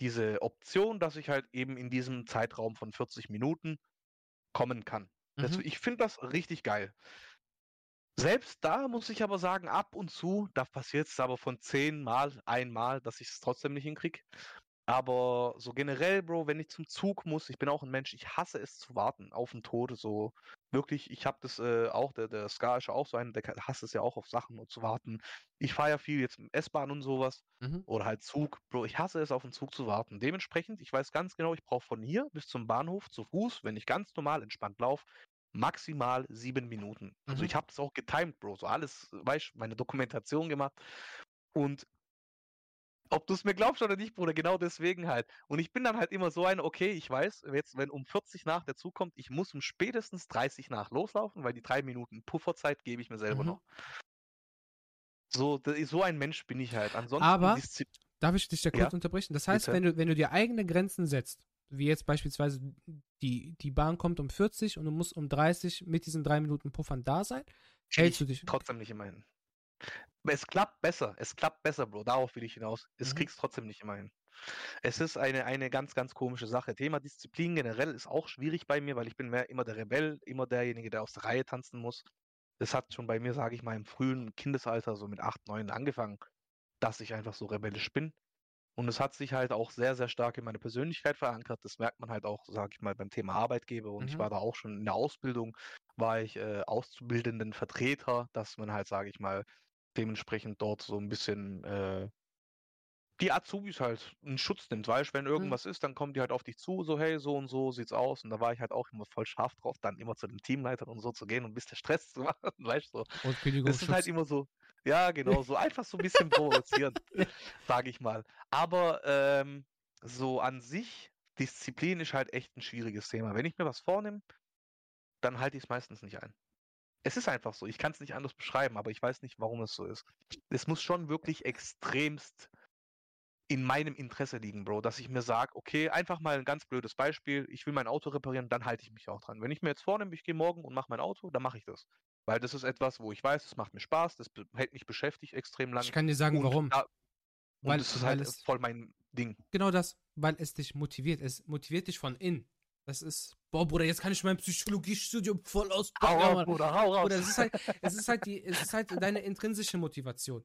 diese Option, dass ich halt eben in diesem Zeitraum von 40 Minuten kommen kann. Mhm. ich finde das richtig geil. Selbst da muss ich aber sagen, ab und zu, da passiert es aber von zehn Mal einmal, dass ich es trotzdem nicht hinkriege. Aber so generell, Bro, wenn ich zum Zug muss, ich bin auch ein Mensch, ich hasse es zu warten auf den Tod. So wirklich, ich habe das äh, auch, der, der Ska ist ja auch so einer, der hasst es ja auch auf Sachen und zu warten. Ich fahre ja viel jetzt mit S-Bahn und sowas Mhm. oder halt Zug. Bro, ich hasse es, auf den Zug zu warten. Dementsprechend, ich weiß ganz genau, ich brauche von hier bis zum Bahnhof zu Fuß, wenn ich ganz normal entspannt laufe, maximal sieben Minuten. Also Mhm. ich habe das auch getimed, Bro. So alles, weißt meine Dokumentation gemacht. Und ob du es mir glaubst oder nicht, Bruder, genau deswegen halt. Und ich bin dann halt immer so ein, okay, ich weiß, jetzt, wenn um 40 nach der Zug kommt, ich muss um spätestens 30 nach loslaufen, weil die drei Minuten Pufferzeit gebe ich mir selber Mhm. noch. So, so ein Mensch bin ich halt. Ansonsten Aber- Diszi- Darf ich dich da Ja, kurz unterbrechen? Das heißt, bitte. wenn du, wenn du dir eigene Grenzen setzt, wie jetzt beispielsweise die, die Bahn kommt um 40 und du musst um 30 mit diesen drei Minuten Puffern da sein, hältst ich du dich. trotzdem nicht immer hin. Es klappt besser, es klappt besser, Bro. Darauf will ich hinaus. Es Mhm. kriegst trotzdem nicht immer hin. Es ist eine, eine ganz, ganz komische Sache. Thema Disziplin generell ist auch schwierig bei mir, weil ich bin mehr immer der Rebell, immer derjenige, der aus der Reihe tanzen muss. Das hat schon bei mir, sage ich mal, im frühen Kindesalter, so mit 8, 9 angefangen, dass ich einfach so rebellisch bin. Und es hat sich halt auch sehr, sehr stark in meine Persönlichkeit verankert. Das merkt man halt auch, sage ich mal, beim Thema Arbeitgeber. Und ich Mhm. war da auch schon in der Ausbildung, war ich äh, auszubildenden Vertreter, dass man halt, sage ich mal, dementsprechend dort so ein bisschen äh, die Azubis halt einen Schutz nimmt, weißt du, wenn irgendwas ist, dann kommen die halt auf dich zu, so hey, so und so sieht's aus. Und da war ich halt auch immer voll scharf drauf, dann immer zu den Teamleitern und so zu gehen und ein bisschen Stress zu machen, weißt du. So. Und Das ist halt Kündigungsschutz. immer so, ja, genau, so einfach so ein bisschen provozieren, sage ich mal. Aber ähm, so an sich, Disziplin ist halt echt ein schwieriges Thema. Wenn ich mir was vornehme, dann halte ich es meistens nicht ein. Es ist einfach so. Ich kann es nicht anders beschreiben, aber ich weiß nicht, warum es so ist. Es muss schon wirklich extremst in meinem Interesse liegen, Bro, dass ich mir sage, okay, einfach mal ein ganz blödes Beispiel, ich will mein Auto reparieren, dann halte ich mich auch dran. Wenn ich mir jetzt vornehme, ich gehe morgen und mache mein Auto, dann mache ich das. Weil das ist etwas, wo ich weiß, es macht mir Spaß, das hält mich beschäftigt extrem lang. Ich kann dir sagen, und warum. Und Weil- das ist halt es- voll mein Ding. Genau das, weil es dich motiviert. Es motiviert dich von innen. Das ist, boah, Bruder, jetzt kann ich mein Psychologiestudium voll Hau auspacken. raus, Mann. Bruder, hau raus. Oder es ist halt, es ist halt die, es ist halt deine intrinsische Motivation,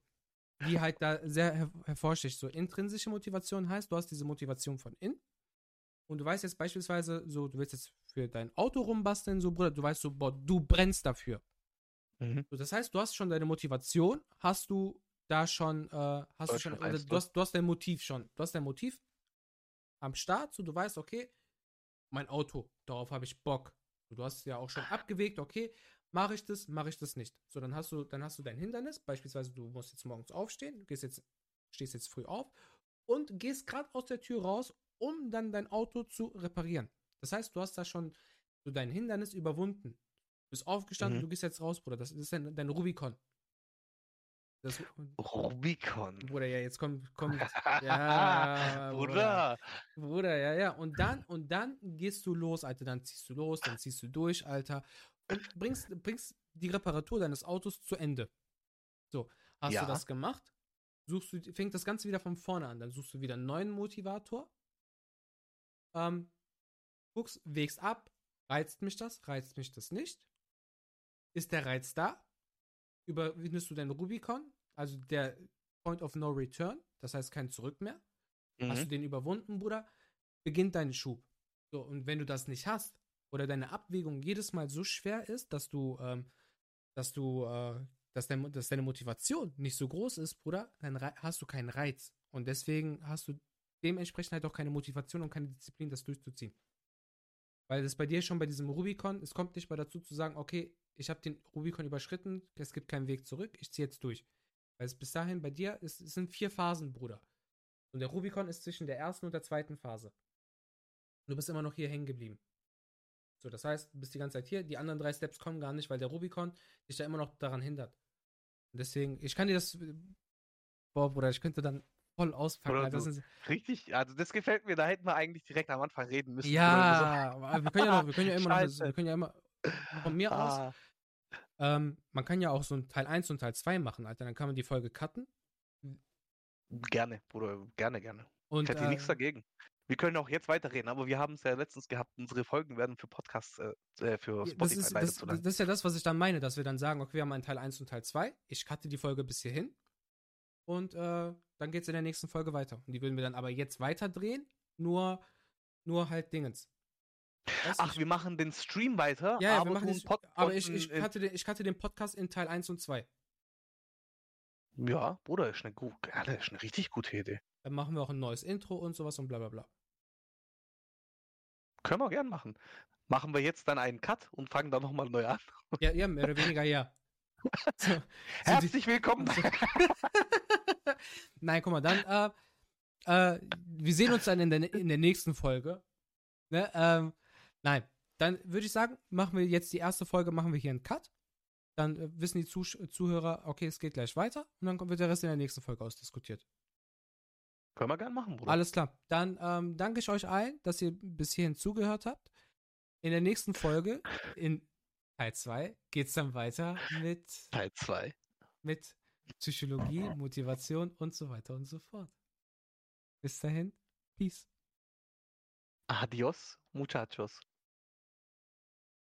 die halt da sehr her hervorsticht. So intrinsische Motivation heißt, du hast diese Motivation von innen und du weißt jetzt beispielsweise so, du willst jetzt für dein Auto rumbasteln, so Bruder, du weißt so, boah, du brennst dafür. Mhm. So, das heißt, du hast schon deine Motivation, hast du da schon, äh, hast du schon, oder du hast, du hast dein Motiv schon, du hast dein Motiv am Start, so du weißt, okay, mein Auto, darauf habe ich Bock. Du hast ja auch schon abgewegt, okay, mache ich das, mache ich das nicht. So, dann hast du, dann hast du dein Hindernis, beispielsweise du musst jetzt morgens aufstehen, du gehst jetzt, stehst jetzt früh auf und gehst gerade aus der Tür raus, um dann dein Auto zu reparieren. Das heißt, du hast da schon so dein Hindernis überwunden. Du bist aufgestanden, Mhm. du gehst jetzt raus, Bruder. Das ist dein, dein Rubikon. Das, Rubicon. Bruder, ja, jetzt kommt, kommt, ja, Bruder. Bruder, ja, ja. Und dann, und dann gehst du los, Alter. Dann ziehst du los, dann ziehst du durch, Alter. Und bringst, bringst die Reparatur deines Autos zu Ende. So, hast Ja. du das gemacht? Suchst du, fängt das Ganze wieder von vorne an. Dann suchst du wieder einen neuen Motivator. Ähm, guckst, wägst ab. Reizt mich das? Reizt mich das nicht? Ist der Reiz da? Überwindest du deinen Rubicon? Also der Point of No Return. Das heißt kein Zurück mehr. Hast du Mhm. den überwunden, Bruder? Beginnt dein Schub. So, und wenn du das nicht hast oder deine Abwägung jedes Mal so schwer ist, dass du, ähm, dass du, äh, dass, dein, dass deine Motivation nicht so groß ist, Bruder, dann hast du keinen Reiz. Und deswegen hast du dementsprechend halt auch keine Motivation und keine Disziplin, das durchzuziehen. Weil das bei dir schon bei diesem Rubicon, es kommt nicht mal dazu zu sagen, okay, ich habe den Rubicon überschritten, es gibt keinen Weg zurück, ich ziehe jetzt durch. Weil es bis dahin bei dir, ist, es sind vier Phasen, Bruder. Und der Rubicon ist zwischen der ersten und der zweiten Phase. Du bist immer noch hier hängen geblieben. So, das heißt, du bist die ganze Zeit hier, die anderen drei Steps kommen gar nicht, weil der Rubicon dich da immer noch daran hindert. Und deswegen, ich kann dir das, boah, Bruder, ich könnte dann voll auspacken. So. ist, Richtig, also das gefällt mir, da hätten wir eigentlich direkt am Anfang reden müssen. ja, aber wir können ja noch, wir können ja immer noch, wir können ja immer, von mir so. aus, Ah, ähm, man kann ja auch so ein Teil 1 und Teil 2 machen, Alter. Dann kann man die Folge cutten. gerne, Bruder, gerne, gerne. Und, Ich hätte äh, nichts dagegen. Wir können auch jetzt weiterreden, aber wir haben es ja letztens gehabt, unsere Folgen werden für Podcasts, äh, äh, für Spotify das, ist, das, das ist ja das, was ich dann meine, dass wir dann sagen, okay, wir haben einen Teil 1 und Teil 2. Ich cutte die Folge bis hierhin. Und äh, dann geht es in der nächsten Folge weiter. Und die würden wir dann aber jetzt weiterdrehen, nur, nur halt Dingens. Weißt du, Ach, ich- wir machen den Stream weiter, ja, ja, aber wir machen den, Pod aber ich, ich, cutte den, ich cutte den Podcast in Teil 1 und 2. Ja, Bruder, ist eine, gut, ja, ist eine richtig gute Idee. Dann machen wir auch ein neues Intro und sowas und bla bla bla. Können wir gern machen. Machen wir jetzt dann einen Cut und fangen dann nochmal neu an. Ja, ja, mehr oder weniger ja. So, so die- Herzlich willkommen. So. Nein, guck mal, dann, äh, äh, wir sehen uns dann in der, in der nächsten Folge. Ne? Ähm, nein, dann würde ich sagen, machen wir jetzt die erste Folge, machen wir hier einen Cut. Dann äh, wissen die Zusch Zuhörer, okay, es geht gleich weiter. Und dann wird der Rest in der nächsten Folge ausdiskutiert. Können wir gern machen, Bruder. Alles klar. Dann ähm, danke ich euch allen, dass ihr bis hierhin zugehört habt. In der nächsten Folge, in Teil 2, geht es dann weiter mit Teil 2. mit Psychologie, Motivation und so weiter und so fort. Bis dahin, Peace. Adios, muchachos.